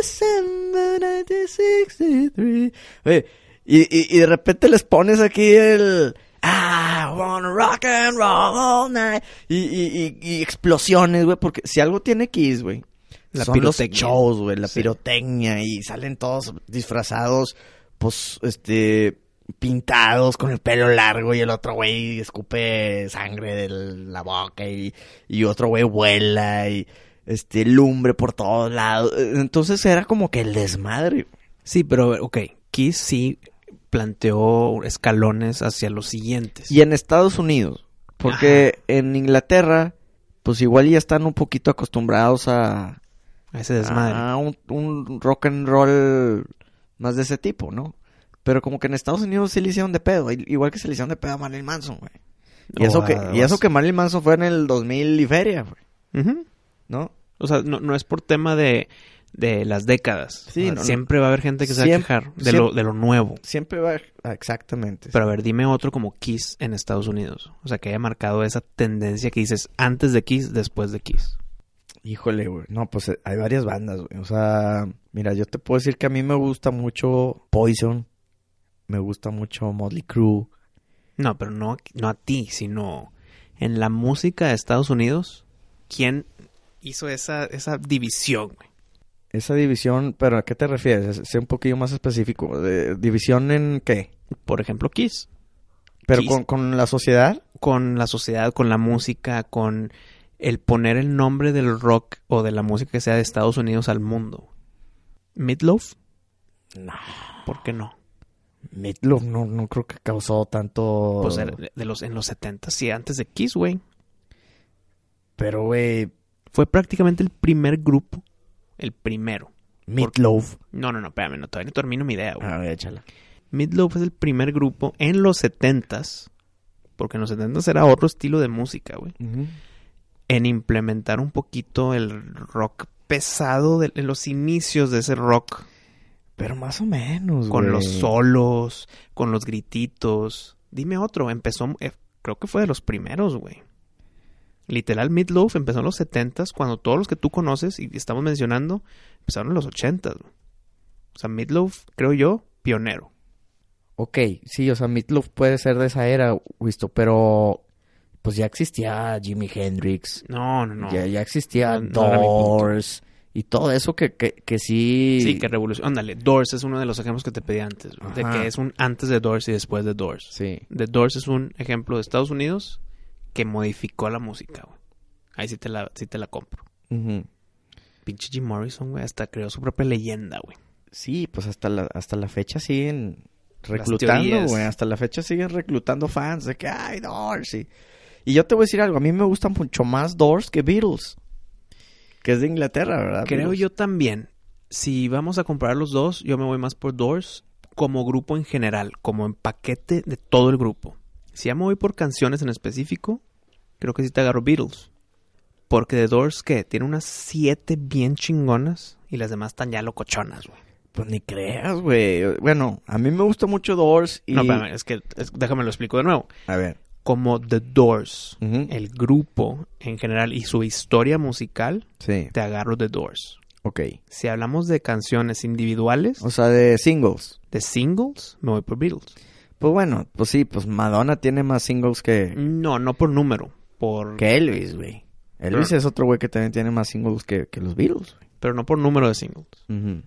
December 1963. Oye, y, y, y de repente les pones aquí el... I wanna rock and roll all night. Y, y, y, y explosiones, güey, porque si algo tiene Kiss, güey. La son los shows, güey, la Sí. pirotecnia y salen todos disfrazados, pues, este, pintados con el pelo largo y el otro güey escupe sangre de la boca y, y otro güey vuela y, este, lumbre por todos lados. Entonces era como que el desmadre. Sí, pero, ok, Kiss sí planteó escalones hacia los siguientes. Y en Estados Unidos, porque en Inglaterra, pues igual ya están un poquito acostumbrados a, A ese desmadre. a un, un rock and roll más de ese tipo, ¿no? Pero como que en Estados Unidos sí le hicieron de pedo, igual que se le hicieron de pedo a Marilyn Manson, güey. Y, eso que, y eso que Marilyn Manson fue en el 2000 y feria, güey. ¿no? O sea, no, no es por tema de, de las décadas. Sí, O sea, no, no. siempre va a haber gente que se va a quejar de, siempre- lo, de lo nuevo. Siempre va... ah, exactamente. Pero a ver, dime otro como Kiss en Estados Unidos. O sea, que haya marcado esa tendencia que dices antes de Kiss, después de Kiss. Híjole, güey. No, pues eh, hay varias bandas, güey. O sea, mira, yo te puedo decir que a mí me gusta mucho Poison. Me gusta mucho Motley Crue. No, pero no, no a ti, sino en la música de Estados Unidos. ¿Quién hizo esa, esa división, güey? Esa división, pero ¿a qué te refieres? Sé un poquillo más específico. ¿De ¿División en qué? Por ejemplo, Kiss. ¿Pero Kiss. con, con la sociedad? Con la sociedad, con la música, con el poner el nombre del rock o de la música que sea de Estados Unidos al mundo. ¿Meatloaf? No. ¿Por qué no? Meatloaf no, no creo que causó tanto... Pues de, de los, en los 70 sí, antes de Kiss, güey. Pero, güey, Fue prácticamente el primer grupo. El primero. Meatloaf. No, no, no, espérame, no, todavía no termino mi idea, güey. A ver, échala. Meatloaf es el primer grupo en los 70s, porque en los 70s era otro estilo de música, güey, en implementar un poquito el rock pesado de, de los inicios de ese rock. Pero más o menos, Con güey. los solos, con los grititos. Dime otro, empezó, eh, creo que fue de los primeros, güey. Literal, Meatloaf empezó en los 70s, cuando todos los que tú conoces y estamos mencionando empezaron en los 80s. güey. O sea, Meatloaf, creo yo, pionero. Ok, sí, o sea, Meatloaf puede ser de esa era, Wisto, pero pues ya existía Jimi Hendrix, No, no, no. ya, ya existía No. Doors y todo eso que, que, que sí... Sí, que revolución. Ándale, Doors es uno de los ejemplos que te pedí antes. güey, De Ajá. que es un antes de Doors y después de Doors. Sí. The Doors es un ejemplo de Estados Unidos que modificó la música, güey. Ahí sí te la, sí te la compro. Ujú. Pinche Jim Morrison, güey, hasta creó su propia leyenda, güey. Sí, pues hasta la, hasta la fecha siguen reclutando, güey. Hasta la fecha siguen reclutando fans de que, ay, Doors. Y, y yo te voy a decir algo, a mí me gustan mucho más Doors que Beatles. Que es de Inglaterra, ¿verdad? Creo Beatles? yo también. Si vamos a comparar los dos, yo me voy más por Doors como grupo en general, como en paquete de todo el grupo. Si ya me voy por canciones en específico, creo que sí te agarro Beatles. Porque The Doors, ¿qué? Tiene unas siete bien chingonas y las demás están ya locochonas, güey. Pues ni creas, güey. Bueno, a mí me gusta mucho Doors y... No, espérame, es que es- déjame lo explico de nuevo. A ver. Como The Doors, el grupo en general y su historia musical, Sí, te agarro The Doors. ok. Si hablamos de canciones individuales, O sea, de singles. de singles, me voy por Beatles. Pues bueno, pues sí, pues Madonna tiene más singles que, No, no por número, por que Elvis, güey. Elvis es otro güey que también tiene más singles que, que los Beatles, pero no por número de singles. güey.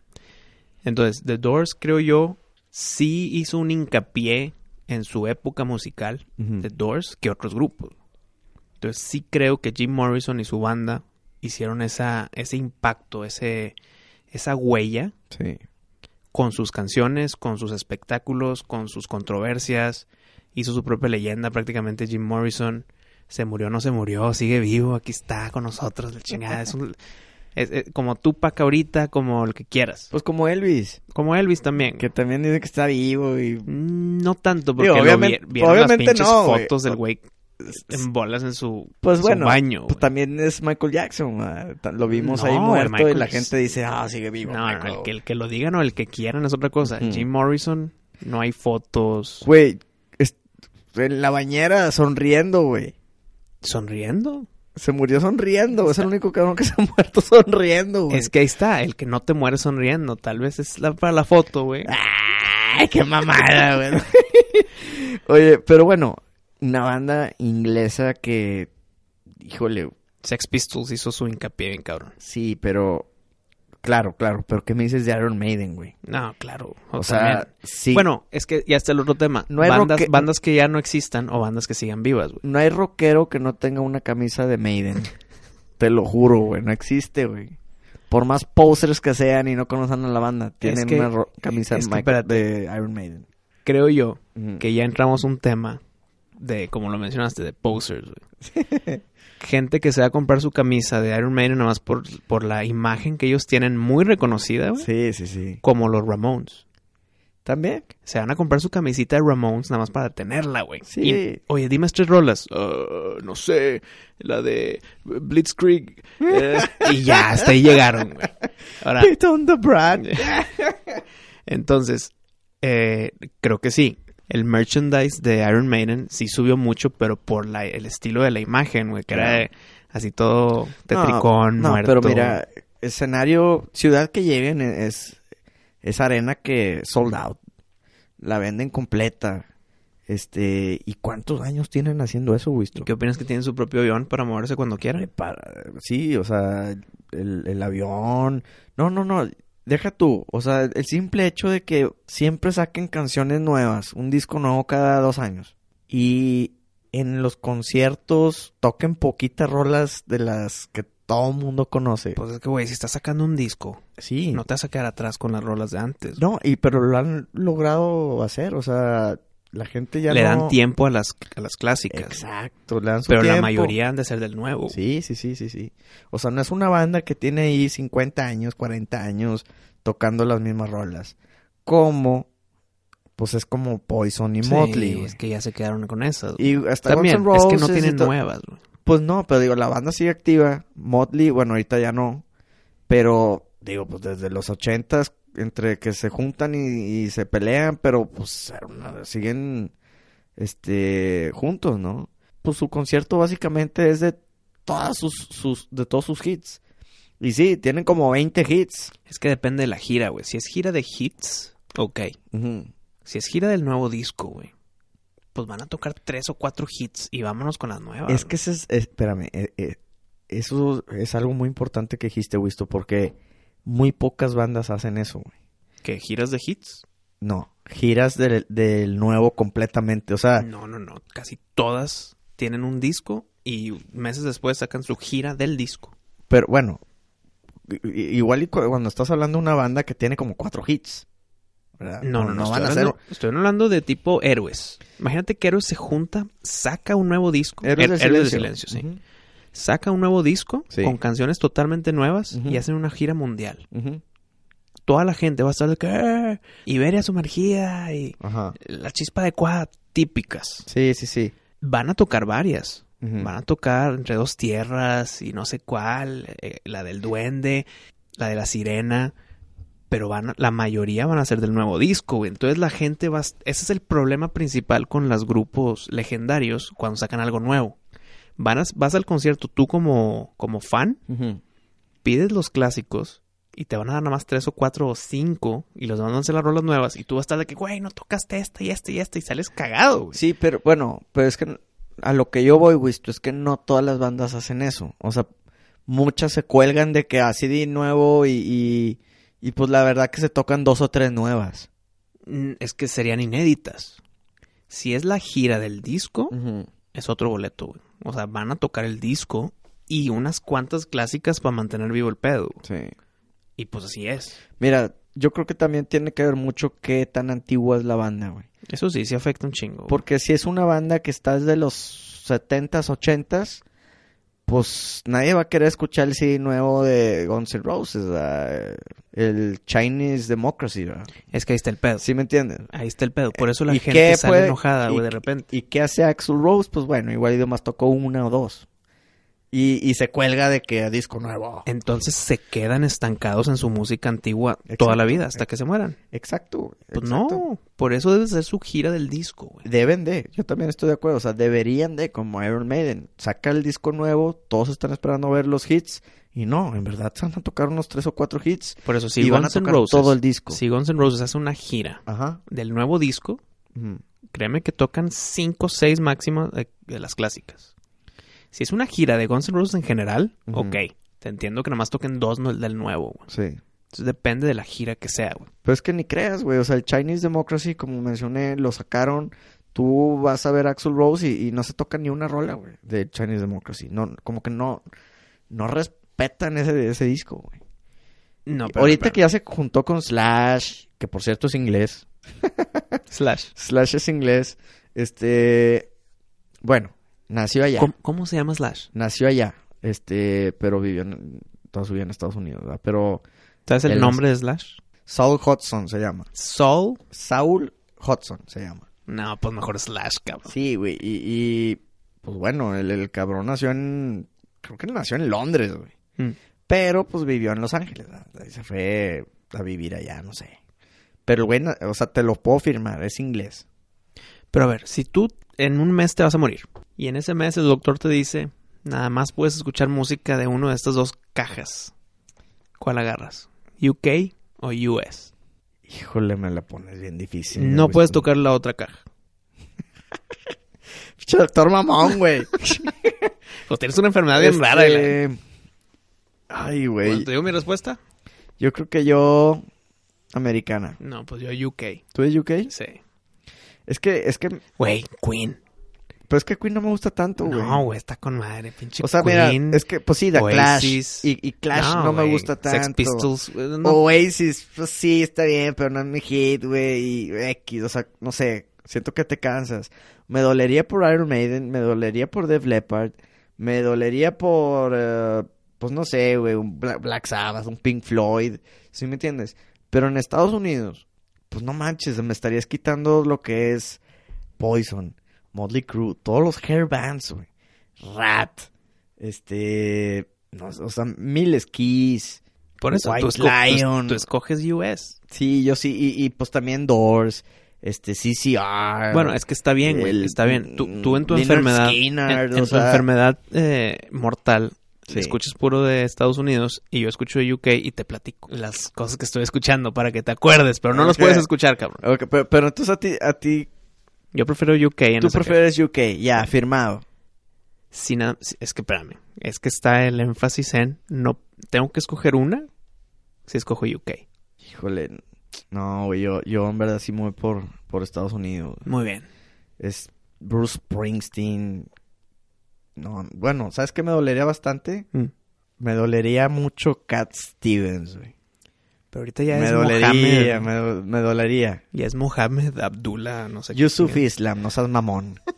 Entonces, The Doors creo yo sí hizo un hincapié en su época musical. The Doors, que otros grupos. Entonces sí creo que Jim Morrison y su banda hicieron esa ese impacto, ese esa huella Sí. con sus canciones, con sus espectáculos, con sus controversias. Hizo su propia leyenda prácticamente Jim Morrison. Se murió, no se murió, sigue vivo, aquí está con nosotros, la chingada. Es, un- es- es como Tupac ahorita, como el que quieras. Pues como Elvis, Como Elvis también. que también dice que está vivo y... Mm, No tanto, porque Digo, lo obviamente- vi- vieron las obviamente no, fotos del güey en bolas en su, Pues bueno, baño. Pues también es Michael Jackson, ah, lo vimos No, ahí muerto y la es- gente dice, ah, sigue vivo. no, no, Michael". el que, el que lo digan o el que quieran es otra cosa. Jim Morrison, no hay fotos. Güey, en la bañera sonriendo, güey. ¿Sonriendo? Se murió sonriendo, es el único cabrón que se ha muerto sonriendo, güey. Es que ahí está, el que no te muere sonriendo. Tal vez es la, para la foto, güey. ¡Ay, qué mamada, güey! <laughs> Oye, pero bueno, una banda inglesa que, híjole, Sex Pistols hizo su hincapié bien cabrón. sí, pero, claro, claro, pero ¿qué me dices de Iron Maiden, güey? No, claro. O sea, sí, Bueno, es que ya está el otro tema. No hay bandas, roque- bandas que ya no existan o bandas que sigan vivas, güey. no hay rockero que no tenga una camisa de Maiden. Te lo juro, güey, no existe, güey. Por más posers que sean y no conozcan a la banda, tienen que- una camisa es de, que Iron Maiden. Creo yo que ya entramos a un tema de, como lo mencionaste, de posers, güey. <laughs> Gente que se va a comprar su camisa de Iron Maiden nada más por, por la imagen que ellos tienen muy reconocida, güey. Sí, sí, sí. Como los Ramones. También. Se van a comprar su camisita de Ramones nada más para tenerla, güey. Sí. Y, oye, dime tres rolas. "Ah, no sé, la de Blitzkrieg. Eh, y ya, hasta ahí llegaron, güey. Ahora, on the Brad. <laughs> entonces, eh, creo que sí. El merchandise de Iron Maiden sí subió mucho, pero por la, el estilo de la imagen, güey, que era de- así todo tetricón, no, muerto. pero mira, escenario, ciudad que lleguen es, es arena que sold out. La venden completa. Este, ¿y cuántos años tienen haciendo eso, Wisto? ¿Qué opinas que tienen su propio avión para moverse cuando quieran? Para, sí, o sea, el, el avión. No, no, no. Deja tú. O sea, el simple hecho de que siempre saquen canciones nuevas, un disco nuevo cada dos años. Y en los conciertos toquen poquitas rolas de las que todo el mundo conoce. Pues es que, güey, si estás sacando un disco, sí. no te vas a quedar atrás con las rolas de antes. No, y pero lo han logrado hacer. O sea, la gente ya Le no... dan tiempo a las, a las clásicas. Exacto, le dan su Pero la mayoría han de ser del nuevo. Sí, sí, sí, sí, sí. O sea, no es una banda que tiene ahí 50 años, 40 años tocando las mismas rolas. Como, pues es como Poison y Sí, Motley. es que ya se quedaron con esas. Y hasta También, Guns es que no Roses tienen nuevas. Pues no, pero digo, la banda sigue activa. Motley, bueno, ahorita ya no. Pero, digo, pues desde los ochentas, entre que se juntan y, y se pelean, pero pues siguen este juntos, ¿no? Pues su concierto básicamente es de todas sus, sus de todos sus hits. Y sí, tienen como 20 hits. Es que depende de la gira, güey. Si es gira de hits, ok. Si es gira del nuevo disco, güey, pues van a tocar tres o cuatro hits y vámonos con las nuevas. Es que ese es, es- espérame, eh, eh, eso es algo muy importante que dijiste, Wisto, porque muy pocas bandas hacen eso, güey. ¿Qué? ¿Giras de hits? No, giras del, del nuevo completamente, o sea, No, no, no. Casi todas tienen un disco y meses después sacan su gira del disco. pero bueno, igual y cuando estás hablando de una banda que tiene como cuatro hits, ¿verdad? No, no, no. estoy, van a hablando, hacer estoy hablando de tipo héroes. Imagínate que héroes se junta, saca un nuevo disco. Héroes Her- del Héroes Silencio. sí. Saca un nuevo disco Sí. con canciones totalmente nuevas y hacen una gira mundial. Toda la gente va a estar de que "Eh, Iberia sumergida y Ajá. la chispa adecuada típicas. Sí, sí, sí. Van a tocar varias. Van a tocar entre dos tierras y no sé cuál, eh, la del duende, la de la sirena, pero van a- la mayoría van a ser del nuevo disco, güey. Entonces la gente va, a- ese es el problema principal con los grupos legendarios cuando sacan algo nuevo. Van a- vas al concierto tú como, como fan, pides los clásicos y te van a dar nada más tres o cuatro o cinco y los van a hacer las rolas nuevas y tú vas a estar de que, güey, no tocaste esta y esta y esta y sales cagado, güey. Sí, pero bueno, pero es que a lo que yo voy, Wisto, es que no todas las bandas hacen eso. O sea, muchas se cuelgan de que así de nuevo y, y, y pues la verdad que se tocan dos o tres nuevas. Mm, Es que serían inéditas. Si es la gira del disco, es otro boleto, güey. O sea, van a tocar el disco y unas cuantas clásicas para mantener vivo el pedo. Sí. Y pues así es. Mira, yo creo que también tiene que ver mucho qué tan antigua es la banda, güey. Eso sí, sí afecta un chingo. güey. Porque si es una banda que está desde los 70s, 80s, pues nadie va a querer escuchar el CD nuevo de Guns N' Roses, ¿verdad? el Chinese Democracy, ¿verdad? Es que ahí está el pedo. ¿Sí me entiendes? Ahí está el pedo. Por eso la ¿Y gente sale puede- enojada, güey, de repente. ¿Y qué hace Axl Rose? Pues bueno, igual nomás tocó una o dos. Y, y se cuelga de que disco nuevo. Entonces se quedan estancados en su música antigua toda la vida hasta que se mueran. Exacto. Pues exacto. no, por eso debe ser su gira del disco, güey. Deben de, yo también estoy de acuerdo, o sea, deberían de, como Iron Maiden, saca el disco nuevo, todos están esperando ver los hits, y no, en verdad se van a tocar unos tres o cuatro hits, Por eso si y van a Guns N' tocar Roses, todo el disco. si Guns N' Roses hace una gira Ajá. del nuevo disco, créeme que tocan cinco o seis máximas de las clásicas. Si es una gira de Guns N' Roses en general, Ujú. ok. Te entiendo que nomás toquen dos del nuevo, güey. Sí. Entonces depende de la gira que sea, güey. Pero es que ni creas, güey, o sea, el Chinese Democracy, como mencioné, lo sacaron, tú vas a ver Axl Rose y, y no se toca ni una rola, güey, de Chinese Democracy. No, como que no, no respetan ese, ese disco, güey. No, pero, Ahorita pero- que ya se juntó con Slash, que por cierto es inglés, <laughs> <laughs> Slash. Slash es inglés, este, bueno, nació allá. ¿Cómo, cómo se llama Slash? nació allá, este, pero vivió en, toda su vida en Estados Unidos, ¿verdad? Pero ¿Sabes el nombre de Slash? Saul Hudson se llama. Soul. Saul Hudson se llama. No, pues mejor Slash, cabrón. Sí, güey, y, y, pues bueno, el, el cabrón nació en, creo que nació en Londres, güey. Mm. Pero pues vivió en Los Ángeles, ¿verdad? Y se fue a vivir allá, no sé. Pero güey, o sea, te lo puedo firmar, es inglés. Pero a ver, si tú en un mes te vas a morir y en ese mes el doctor te dice, nada más puedes escuchar música de uno de estas dos cajas, ¿cuál agarras? ¿UK o US? Híjole, me la pones bien difícil. No puedes tocar la otra caja. <laughs> Doctor mamón, güey. <laughs> Pues tienes una enfermedad bien rara. güey. Este, Ay, güey. Bueno, ¿Te digo mi respuesta? Yo creo que yo... Americana. No, pues yo UK. ¿Tú eres UK? Sí. Es que, es que... Güey, Queen. Pero es que Queen no me gusta tanto, güey. No, güey, está con madre, pinche O sea, Queen. mira, es que, pues sí, The Oasis. Clash. Y, y Clash no, me gusta tanto. Sex Pistols. no. Oasis, pues sí, está bien, pero no es mi hit, güey. Y X, o sea, no sé. Siento que te cansas. Me dolería por Iron Maiden, me dolería por Def Leppard, me dolería por, eh, pues no sé, güey, un Bla- Black Sabbath, un Pink Floyd. ¿Sí me entiendes? Pero en Estados Unidos, pues no manches, me estarías quitando lo que es Poison, Motley Crue, todos los hair bands, güey. Rat, este, no, o sea, mil esquís, Por eso, White tú, Lion. tú escoges US. Sí, yo sí, y, y, pues también Doors, este, CCR. Bueno, es que está bien, güey. Está bien. Tú, tú en tu enfermedad, en, tu sea- enfermedad eh, mortal, Sí. escuchas puro de Estados Unidos y yo escucho de UK y te platico las cosas que estoy escuchando para que te acuerdes, pero no los Ok. puedes escuchar, cabrón. Ok, pero, pero entonces a ti, a ti, Yo prefiero UK en tú prefieres UK, ya, firmado. Sin es que espérame, es que está el énfasis en no tengo que escoger una si escojo UK. Híjole, no, güey, yo, yo en verdad sí me voy por, por Estados Unidos. Muy bien. Es Bruce Springsteen. No, bueno, ¿sabes qué me dolería bastante? Mm. Me dolería mucho Cat Stevens, güey. Pero ahorita ya Me es dolería, Mohamed. me, do- me dolería. Ya es Mohamed Abdullah, no sé qué Yusuf. Islam, no seas mamón. <laughs>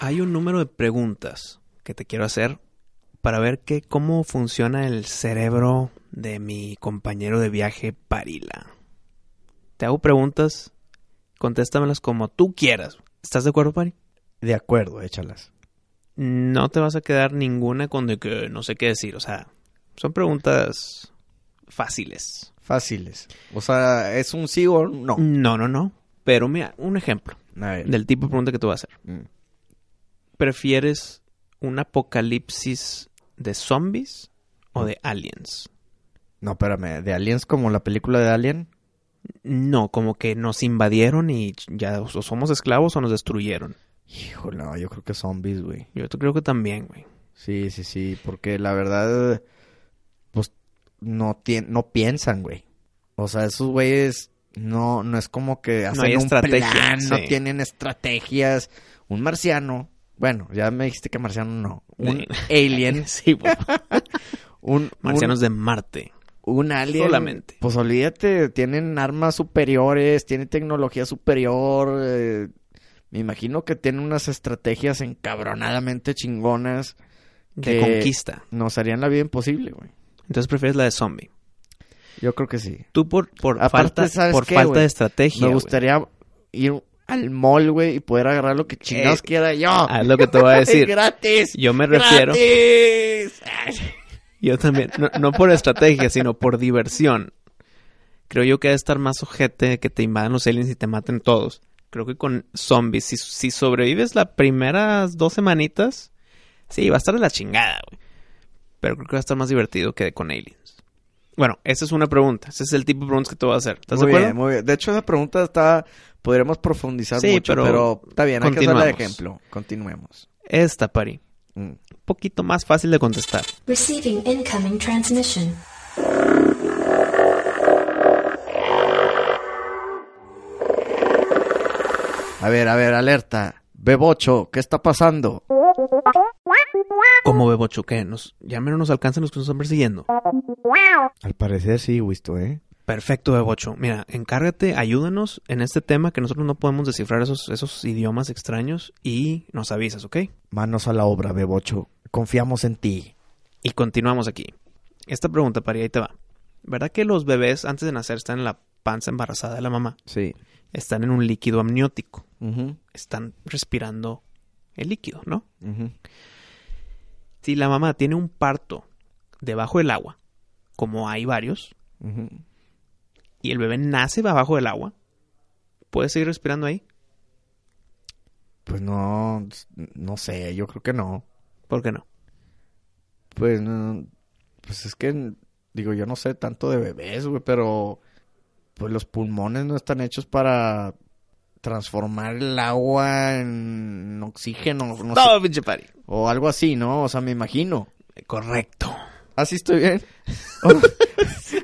Hay un número de preguntas que te quiero hacer para ver qué, cómo funciona el cerebro de mi compañero de viaje Parila. Te hago preguntas, contéstamelas como tú quieras. ¿Estás de acuerdo, Pari? De acuerdo, échalas. No te vas a quedar ninguna con de que no sé qué decir. O sea, son preguntas fáciles. Fáciles. O sea, ¿es un sí o no? No, no, no. Pero mira, un ejemplo del tipo de pregunta que te voy a hacer. Mm. ¿Prefieres un apocalipsis de zombies o de aliens? No, espérame. ¿De Aliens como la película de Alien? No, como que nos invadieron y ya o somos esclavos o nos destruyeron. Híjole, no, yo creo que zombies, güey. Yo creo que también, güey. Sí, sí, sí. Porque la verdad, pues, no, no piensan, güey. O sea, esos güeyes no, no es como que hacen hay un estrategia, plan, no tienen estrategias. Un marciano, bueno, ya me dijiste que marciano no. Un <laughs> alien, Sí, <laughs> un, Marcianos de Marte. Un, alien. Solamente. Pues olvídate, tienen armas superiores, tienen tecnología superior. eh, me imagino que tienen unas estrategias encabronadamente chingonas. De Que- conquista. Nos harían la vida imposible, güey. Entonces prefieres la de zombie. Yo creo que sí. Tú por, por Aparte, falta, ¿sabes por qué, falta güey? de estrategia. Me gustaría ir al mall, güey, y poder agarrar lo que chingados Eh, quiera yo. Es lo que te voy a <laughs> decir. ¡Gratis! Yo me refiero. ¡Gratis! Yo también. No, no por estrategia, sino por diversión. Creo yo que debe estar más ojete que te invadan los aliens y te maten todos. Creo que con zombies, si, si sobrevives las primeras dos semanitas, sí, va a estar de la chingada, güey. Pero creo que va a estar más divertido que con aliens. Bueno, esa es una pregunta. Ese es el tipo de preguntas que te voy a hacer. ¿Estás muy de acuerdo? bien, muy bien. De hecho, esa pregunta está... Podríamos profundizar Sí, mucho, pero, pero está bien, hay que continuamos. ejemplo. Continuemos. Esta, Pari. Un poquito más fácil de contestar. Receiving incoming transmission. A ver, a ver, alerta. Bebocho, ¿qué está pasando? ¿Cómo Bebocho? ¿Qué? Nos, ya menos nos alcanzan los que nos están persiguiendo. Al parecer sí, Wisto, ¿eh? Perfecto, Bebocho. Mira, encárgate, ayúdanos en este tema que nosotros no podemos descifrar esos, esos idiomas extraños y nos avisas, ¿ok? Manos a la obra, Bebocho. Confiamos en ti. Y continuamos aquí. Esta pregunta, Pari, ahí te va. ¿Verdad que los bebés antes de nacer están en la panza embarazada de la mamá? Sí. Están en un líquido amniótico. Están respirando el líquido, ¿no? ujú. Si la mamá tiene un parto debajo del agua, como hay varios, Ujú. Y el bebé nace abajo del agua, ¿puede seguir respirando ahí? Pues no, no sé, yo creo que no. ¿Por qué no? Pues no, pues es que digo, yo no sé tanto de bebés, güey, pero pues los pulmones no están hechos para transformar el agua en oxígeno, no sé, No, pinche Pari. o algo así, ¿no? O sea, me imagino. Correcto. ¿Así estoy bien? <laughs> <laughs>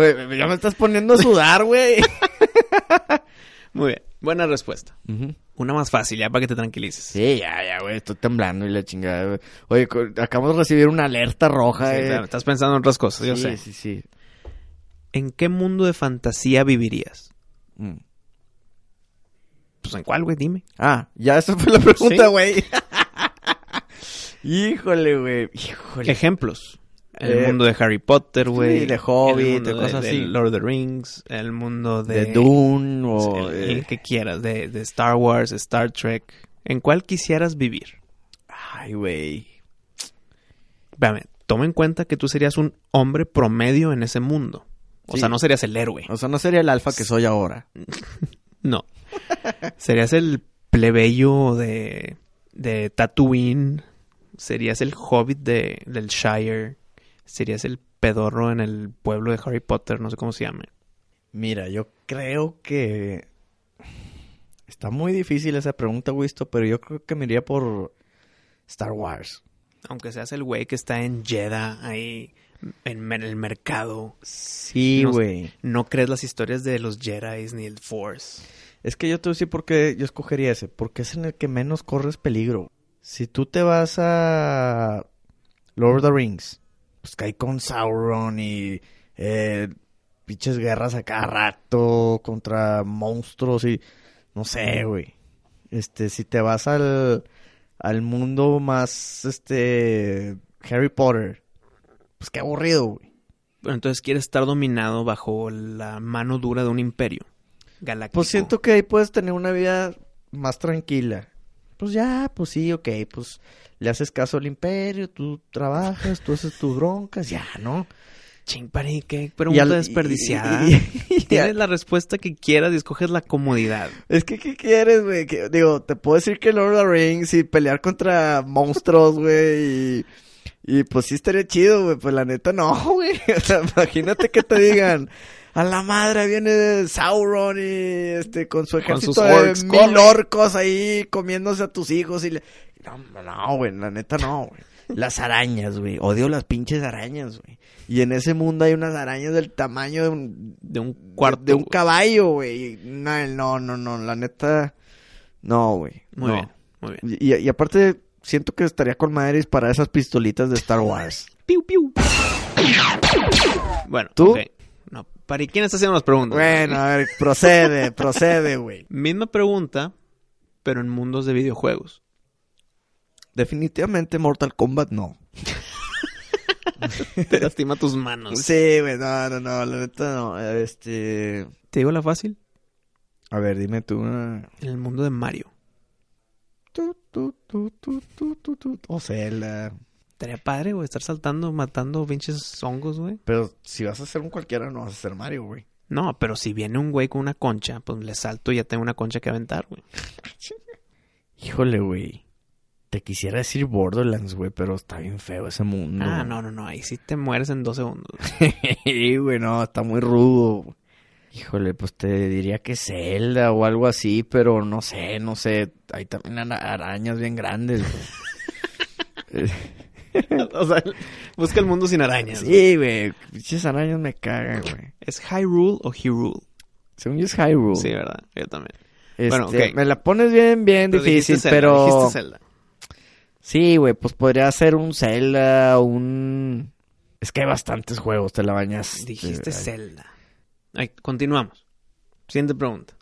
Güey, ya me estás poniendo a sudar, güey. <laughs> Muy bien. Buena respuesta. Una más fácil, ya para que te tranquilices. Sí, ya, ya, güey, estoy temblando y la chingada, güey. Oye, acabamos de recibir una alerta roja, Sí, eh. claro, estás pensando en otras cosas, yo sí, sé. sí, sí. ¿En qué mundo de fantasía vivirías? Mm. Pues en cuál, güey, dime. Ah, ya esa fue la pregunta, Sí. güey. <laughs> Híjole, güey. Híjole. Ejemplos. El Eh, mundo de Harry Potter, güey. sí, de Hobbit, de cosas de así. Lord of the Rings. El mundo de... De Dune o... el- eh, el que quieras. De, de Star Wars, Star Trek. ¿En cuál quisieras vivir? Ay, güey. Espérame, toma en cuenta que tú serías un hombre promedio en ese mundo. O Sí. sea, no serías el héroe. O sea, no sería el alfa que soy ahora. <laughs> No. serías el plebeyo de, de Tatooine. Serías el hobbit de, del Shire. Serías el pedorro en el pueblo de Harry Potter, no sé cómo se llame. Mira, yo creo que... Está muy difícil esa pregunta, Wisto, pero yo creo que me iría por Star Wars. Aunque seas el güey que está en Jeddah ahí en, el mercado. Sí, No- güey. No crees las historias de los Jedi ni el Force. Es que yo te voy a decir por qué yo escogería ese. Porque es en el que menos corres peligro. Si tú te vas a Lord of the Rings, pues cae con Sauron y eh, pinches guerras a cada rato contra monstruos y no sé, güey. Este, si te vas al, al mundo más, este, Harry Potter, pues qué aburrido, güey. Pero entonces quieres estar dominado bajo la mano dura de un imperio galáctico. Pues siento que ahí puedes tener una vida más tranquila. Pues ya, pues sí, ok, pues le haces caso al imperio, tú trabajas, tú haces tus broncas, ya, ¿no? Ching, pari, qué pregunta al- desperdiciada. y- y- y- Tienes la respuesta que quieras y escoges la comodidad. Es que, ¿qué quieres, güey? Digo, te puedo decir que Lord of the Rings y pelear contra monstruos, güey, y... Y pues sí estaría chido, güey, pues la neta no, <laughs> güey. O sea, imagínate que te digan, a la madre viene Sauron y este con su ejército de mil orcos ahí comiéndose a tus hijos y le... No, no, güey, la neta no, güey. Las arañas, güey. Odio las pinches arañas, güey. Y en ese mundo hay unas arañas del tamaño de un, De un cuarto. de un caballo, güey. No, no, no, no, la neta. No, güey. Muy no. bien, muy bien. Y, y aparte, siento que estaría con madres para esas pistolitas de Star Wars. Piu, piu. Bueno, ¿Tú? No, Pari, ¿quién está haciendo las preguntas? bueno, a ver, procede, <laughs> procede, güey. Misma pregunta, pero en mundos de videojuegos. Definitivamente Mortal Kombat no. <laughs> Te lastima tus manos. Sí, güey, no, no, no, la neta no. Este. ¿Te digo la fácil? A ver, dime tú una. En el mundo de Mario. Tu, tu, tu, tu, tu, tu, tu. O Zelda. Estaría padre, güey, estar saltando, matando pinches hongos, güey. Pero si vas a hacer un cualquiera, no vas a hacer Mario, güey. No, pero si viene un güey con una concha, pues le salto y ya tengo una concha que aventar, güey. <laughs> Híjole, güey. Te quisiera decir Borderlands, güey, pero está bien feo ese mundo. Ah, no, no, no, ahí sí te mueres en dos segundos. <laughs> Sí, güey, no, está muy rudo. Híjole, pues te diría que Zelda o algo así, pero no sé, no sé. Hay también ara- arañas bien grandes, güey. <laughs> <laughs> o sea, busca el mundo sin arañas. sí, güey. Pinches arañas me cagan, güey. ¿Es Hyrule o Hyrule? Según yo es Hyrule. Sí, ¿verdad? Yo también. Este, Bueno, ok. Me la pones bien, bien Pero difícil, dijiste Zelda, pero... dijiste Zelda. Sí, güey, pues podría ser un Zelda, un... Es que hay bastantes juegos, te la bañas. Dijiste Zelda. Ay, continuamos. Siguiente pregunta.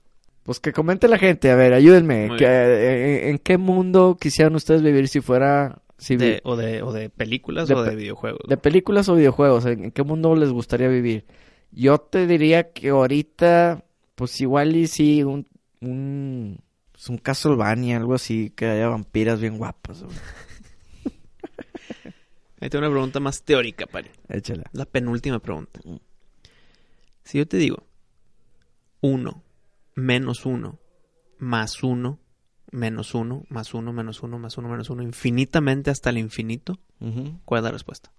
Pues que comente la gente, a ver, ayúdenme. Eh, ¿En qué mundo quisieran ustedes vivir si fuera... Vi- De- o, de, o de películas De o de videojuegos. de películas o videojuegos? ¿En qué mundo les gustaría vivir? Yo te diría que ahorita, pues igual y sí, un... un pues un Castlevania, algo así, que haya vampiras bien guapas. <laughs> Ahí tengo una pregunta más teórica, Pari. Échala. La penúltima pregunta. Si yo te digo 1 menos 1 más 1 menos 1 más 1 menos 1 más 1 menos 1 infinitamente hasta el infinito. ¿cuál es la respuesta?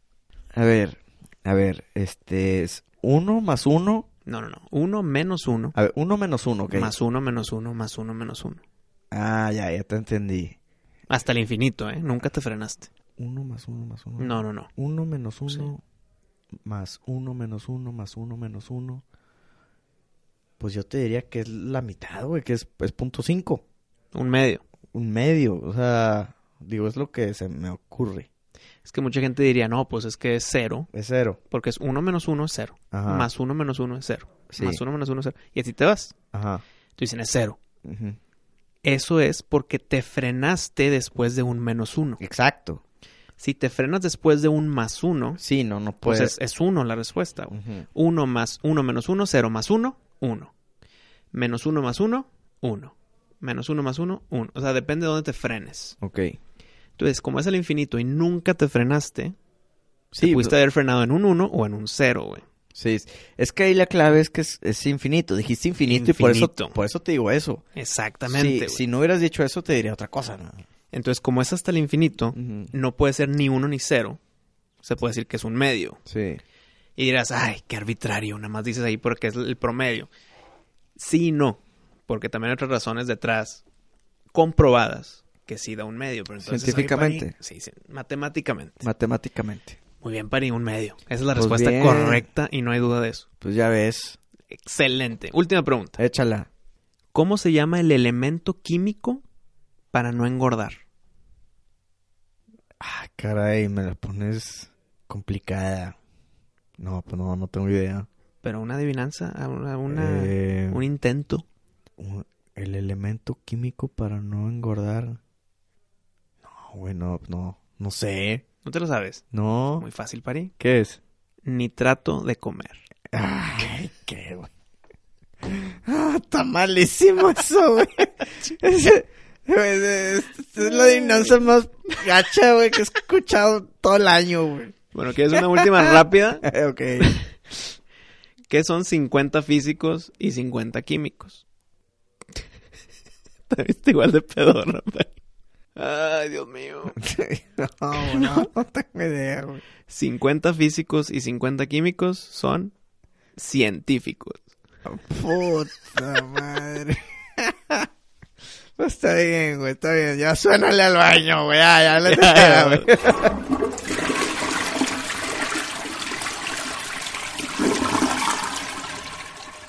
A ver, a ver, este es uno más uno. No, no, no. 1 menos 1 A ver, uno menos uno, ok. más 1 menos 1 más 1 menos 1. Ah, ya, ya te entendí. Hasta el infinito, ¿eh? Nunca te frenaste. Uno más uno más uno. No, no, no. Uno menos uno más uno menos uno más uno menos uno. Pues yo te diría que es la mitad, güey, que es, es punto cinco. Un medio. Un medio, o sea, digo, es lo que se me ocurre. Es que mucha gente diría, no, pues es que es 0, Es cero. porque es 1 menos 1 es 0. Ajá. Más 1 menos 1 es 0. Sí. Más 1 menos 1 es 0. Y así te vas. Ajá. Tú dicen, es 0. Ujú. Eso es porque te frenaste después de un menos 1. Exacto. Si te frenas después de un más 1, Sí, no, no pues puede. es, es 1 la respuesta. 1 más 1 menos 1, 0 más 1, 1. Menos 1 más 1, 1. Menos 1 más 1, 1. O sea, depende de dónde te frenes. Ok. Entonces, como es el infinito y nunca te frenaste, Sí, te pudiste haber frenado en un 1 o en un 0, güey. sí. Es que ahí la clave es que es, es infinito. Dijiste infinito, y por eso, Infinito. por eso te digo eso. Exactamente, Sí, si no hubieras dicho eso, te diría otra cosa. ¿no? Entonces, como es hasta el infinito, no puede ser ni 1 ni 0. Se puede decir que es un medio. Sí. Y dirás, ay, qué arbitrario, nada más dices ahí porque es el promedio. Sí y no, porque también hay otras razones detrás comprobadas que sí da un medio. Pero entonces, Científicamente. Pari, sí, sí, matemáticamente. Matemáticamente. Muy bien, Pari, un medio. Esa es la Pues respuesta bien. correcta y no hay duda de eso. Pues ya ves. Excelente. Última pregunta. Échala. ¿Cómo se llama el elemento químico para no engordar? Ah, caray, me la pones complicada. No, pues no, no tengo idea. Pero una adivinanza, una, una- Eh, un intento. Un- el elemento químico para no engordar. No, bueno, no, no sé. ¿No te lo sabes? No. Muy fácil, Pari. ¿Qué es? Nitrato de comer. Ay, qué güey. Ah, está malísimo eso, güey. Güey, es, la adivinanza más gacha, güey, que he escuchado todo el año, güey. Bueno, ¿quieres una última rápida? <laughs> ok. que son 50 físicos y 50 químicos. <laughs> Te viste igual de pedorro, <laughs> Pari. Ay, Dios mío. <laughs> no, no, no tengo idea, güey. 50 físicos y 50 químicos son científicos. Puta madre. Pues está bien, güey, está bien. Ya suénale al baño, güey. Ya, ya, le Ya, güey.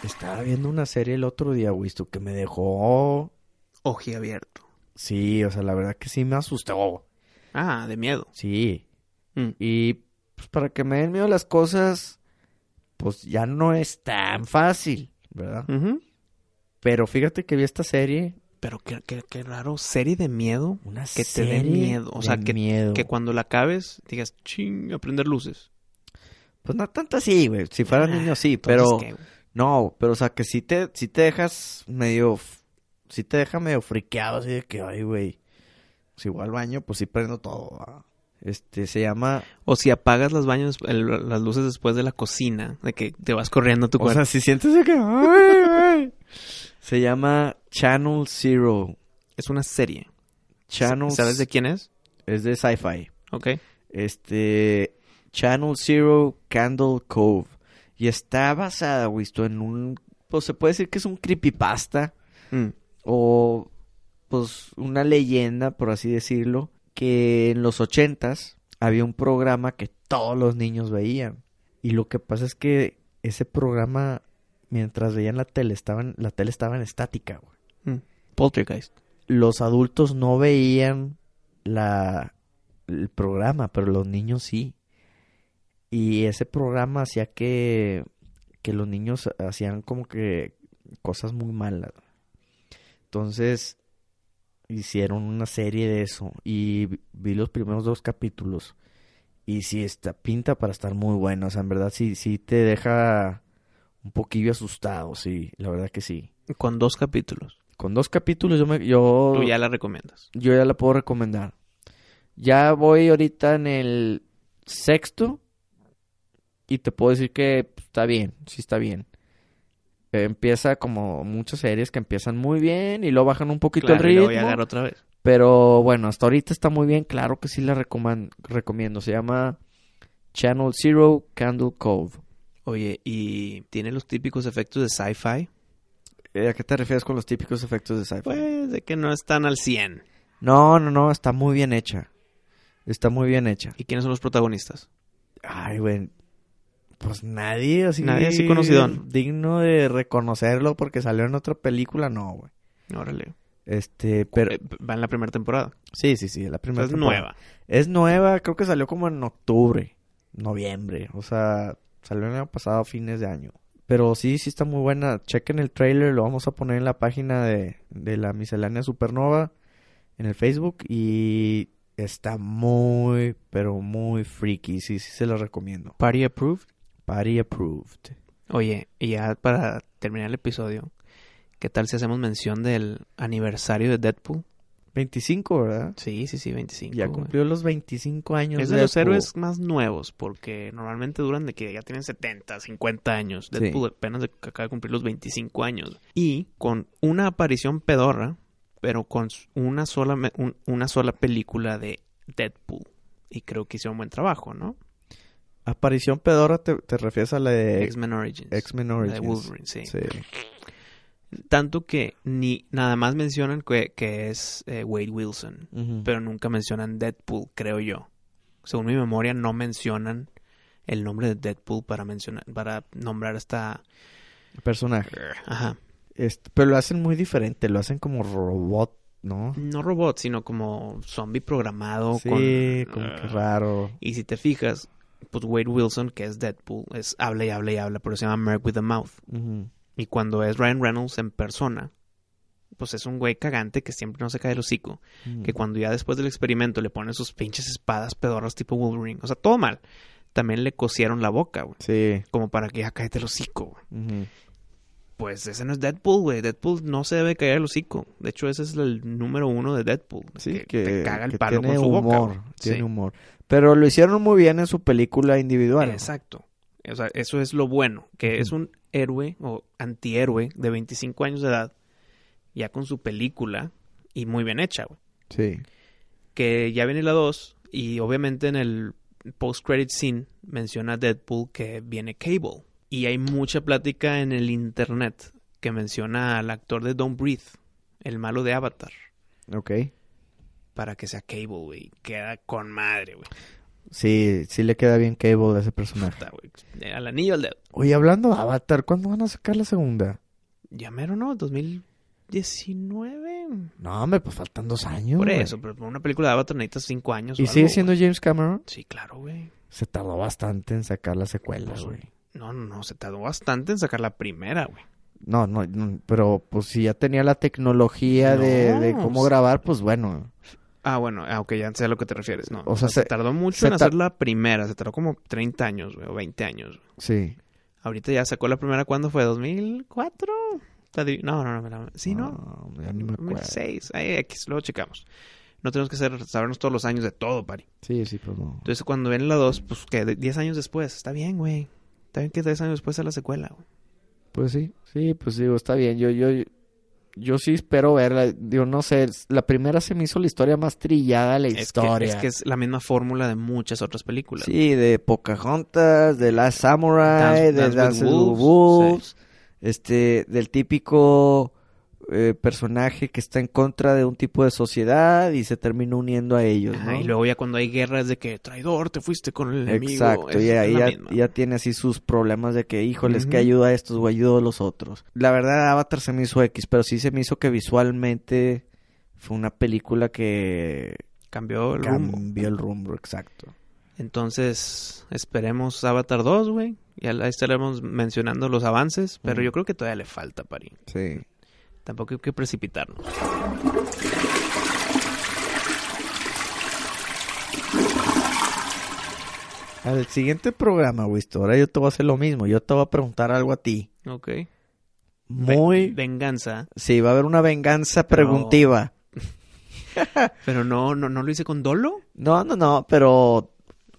Estaba viendo una serie el otro día, güey, que me dejó... Ojiabierto. Sí, o sea, la verdad que sí me asustó. Ah, de miedo. Sí. Mm. Y pues para que me den miedo las cosas, pues ya no es tan fácil, ¿verdad? Pero fíjate que vi esta serie, Pero qué, qué- qué raro, serie de miedo una que te dé serie miedo. O sea, que, miedo. que cuando la acabes digas, ching, aprender luces. Pues no tanto así, güey. Si fuera Ah, niño sí, pero no, pero o sea, que sí te sí te dejas medio sí te deja medio friqueado así de que ay, güey. Si voy al baño, pues sí prendo todo. ¿va? Este se llama, O si apagas las baños, el- las luces después de la cocina, de que te vas corriendo a tu o cuarto. sea, si sientes de que ay, güey. Se llama Channel Zero. es una serie. Channel ¿Sabes de quién es? es de sci-fi. Ok. Este Channel Zero Candle Cove y está basada, güey, esto en un pues se puede decir que es un creepypasta. Mm. O pues una leyenda, por así decirlo, que en los ochentas había un programa que todos los niños veían. Y lo que pasa es que ese programa, mientras veían la tele, estaban, la tele estaba en estática, güey. Mm. Poltergeist. Los adultos no veían la, el programa, pero los niños sí. Y ese programa hacía que, que los niños hacían como que cosas muy malas. Entonces hicieron una serie de eso y vi- los primeros dos capítulos y sí está pinta para estar muy bueno, o sea, en verdad sí sí te deja un poquillo asustado, sí, la verdad que sí. Con dos capítulos. Con dos capítulos yo me yo Tú ya la recomiendas. yo ya la puedo recomendar. Ya voy ahorita en el sexto y te puedo decir que está bien, sí está bien. Empieza como muchas series que empiezan muy bien y luego bajan un poquito Claro, y el ritmo. ya agarra otra vez. Pero bueno, hasta ahorita está muy bien. Claro que sí la recoman- recomiendo. Se llama Channel Zero Candle Cove. Oye, ¿y tiene los típicos efectos de sci-fi? Eh, ¿A qué te refieres con los típicos efectos de sci-fi? Pues de que no están al 100. No, no, no. Está muy bien hecha. Está muy bien hecha. ¿Y quiénes son los protagonistas? Ay, güey. Pues nadie así. Nadie así conocidón. Digno de reconocerlo porque salió en otra película, no, güey. Órale. Este, pero. Eh, va en la primera temporada. Sí, sí, sí. La primera es temporada. nueva. Es nueva, creo que salió como en octubre, noviembre. O sea, salió el año pasado, fines de año. Pero sí, sí está muy buena. Chequen el trailer, lo vamos a poner en la página de, de la miscelánea Supernova en el Facebook. Y está muy, pero muy freaky. Sí, sí se lo recomiendo. Party approved. Party approved. Oye, y ya para terminar el episodio, ¿Qué tal si hacemos mención del aniversario de Deadpool? 25, ¿verdad? Sí, sí, sí, 25. Ya güey. cumplió los 25 años. Es de los héroes más nuevos, porque normalmente duran de que ya tienen 70, 50 años. Sí. Deadpool apenas de acaba de cumplir los 25 años. Y con una aparición pedorra, pero con una sola, un- una sola película de Deadpool. Y creo que hicieron buen trabajo, ¿no? Aparición pedora, te, te refieres a la de X-Men Origins. X-Men La de Origins. Wolverine, sí. Sí. Tanto que ni nada más mencionan que, que es eh, Wade Wilson. Pero nunca mencionan Deadpool, creo yo. Según mi memoria, no mencionan el nombre de Deadpool para mencionar, para nombrar esta. Personaje. Ajá. Este, pero lo hacen muy diferente, lo hacen como robot, ¿no? No robot, sino como zombie programado. Sí, con, como que Ah. raro. Y si te fijas, pues Wade Wilson, que es Deadpool, es habla y habla y habla, pero se llama Merc with a Mouth. Y cuando es Ryan Reynolds en persona, pues es un güey cagante que siempre no se cae el hocico. Que cuando ya después del experimento le ponen sus pinches espadas pedorras tipo Wolverine. O sea, todo mal. También le cosieron la boca, güey. Sí. Como para que ya cállate el hocico, güey. Pues ese no es Deadpool, güey. Deadpool no se debe caer el hocico. De hecho, ese es el número uno de Deadpool. Sí, que, que, te caga el que palo tiene con su boca. humor, güey. tiene Sí. humor. Pero lo hicieron muy bien en su película individual. Exacto. O sea, eso es lo bueno. Que es un héroe o antihéroe de 25 años de edad. Ya con su película. Y muy bien hecha, güey. Sí. que ya viene la 2 y obviamente en el post-credit scene menciona Deadpool que viene Cable. Y hay mucha plática en el internet que menciona al actor de Don't Breathe, el malo de Avatar, Ok. para que sea Cable, güey. Queda con madre, güey. Sí, sí le queda bien Cable a ese personaje. Puta. Al anillo al dedo. Oye, hablando de Avatar, ¿cuándo van a sacar la segunda? Ya mero, ¿no? 2019. No, hombre, pues faltan dos años. Por eso, pero por una película de Avatar necesitas 5 años. ¿Y sigue siendo James Cameron? Sí, claro, güey. Se tardó bastante en sacar la secuela, Pues, güey. No, no, no. Se tardó bastante en sacar la primera, güey. No, no, no, pero pues si ya tenía la tecnología de, No, de cómo sí. grabar, pues bueno. Ah, bueno, ah, ok, ya sé a lo que te refieres. No, O sea, se, se- tardó mucho se en hacer la primera. Se tardó como 30 años, güey, o 20 años. güey. Sí. Ahorita ya sacó la primera, ¿cuándo fue? ¿2004? Está di- No, no, no. no. Sí, ¿no? ya ni me acuerdo. 2006. Ahí, X, luego checamos. No tenemos que hacer, sabernos todos los años de todo, pari. Sí, sí, pues no. Entonces, cuando viene la 2, pues, que 10 años después. Está bien, güey. Bien que 10 años después sea la secuela, güey. Pues sí, sí, pues digo, está bien. Yo, yo, yo sí espero verla. Digo, no sé, la primera se me hizo la historia más trillada de la Es que, historia. es que es la misma fórmula de muchas otras películas. Sí, de Pocahontas, de Last Samurai, Dance- de Dance Dance with Wolves, Wolves, este, del típico eh, personaje que está en contra de un tipo de sociedad y se termina uniendo a ellos, Ajá, ¿no? y luego ya cuando hay guerras de que traidor, te fuiste con el enemigo. Exacto, es- y ahí ya, ya tiene así sus problemas de que, híjoles, que Ujú. ayuda a estos o ayuda a los otros. La verdad, Avatar se me hizo X, pero sí se me hizo que visualmente fue una película que Cambió el rumbo. cambió el rumbo, exacto. Entonces, esperemos Avatar 2, güey. Ya ahí estaremos mencionando los avances, pero yo creo que todavía le falta, Pari. Sí. Tampoco hay que precipitarnos. Al siguiente programa, Wisto, ahora yo te voy a hacer lo mismo. Yo te voy a preguntar algo a ti. Ok. Muy... Ve- venganza. Sí, va a haber una venganza Pero- preguntiva. <laughs> Pero no, no, no lo hice con dolo. No, no, no, pero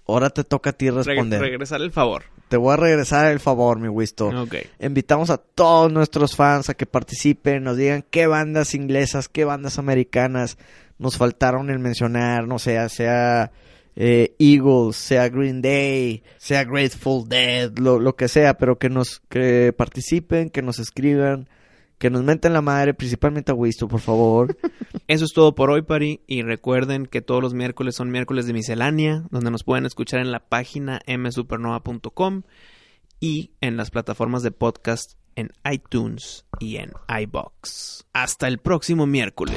ahora te toca a ti Reg- responder. regresar el favor. Te voy a regresar el favor, mi Wisto. Ok. Invitamos a todos nuestros fans a que participen, nos digan qué bandas inglesas, qué bandas americanas nos faltaron en mencionar, no sé, sea eh, Eagles, sea Green Day, sea Grateful Dead, lo, lo que sea, pero que nos que participen, que nos escriban, que nos menten la madre, principalmente a Wisto, por favor. <laughs> Eso es todo por hoy, Pari. Y recuerden que todos los miércoles son miércoles de miscelánea, donde nos pueden escuchar en la página msupernova.com y en las plataformas de podcast en iTunes y en iBox. Hasta el próximo miércoles.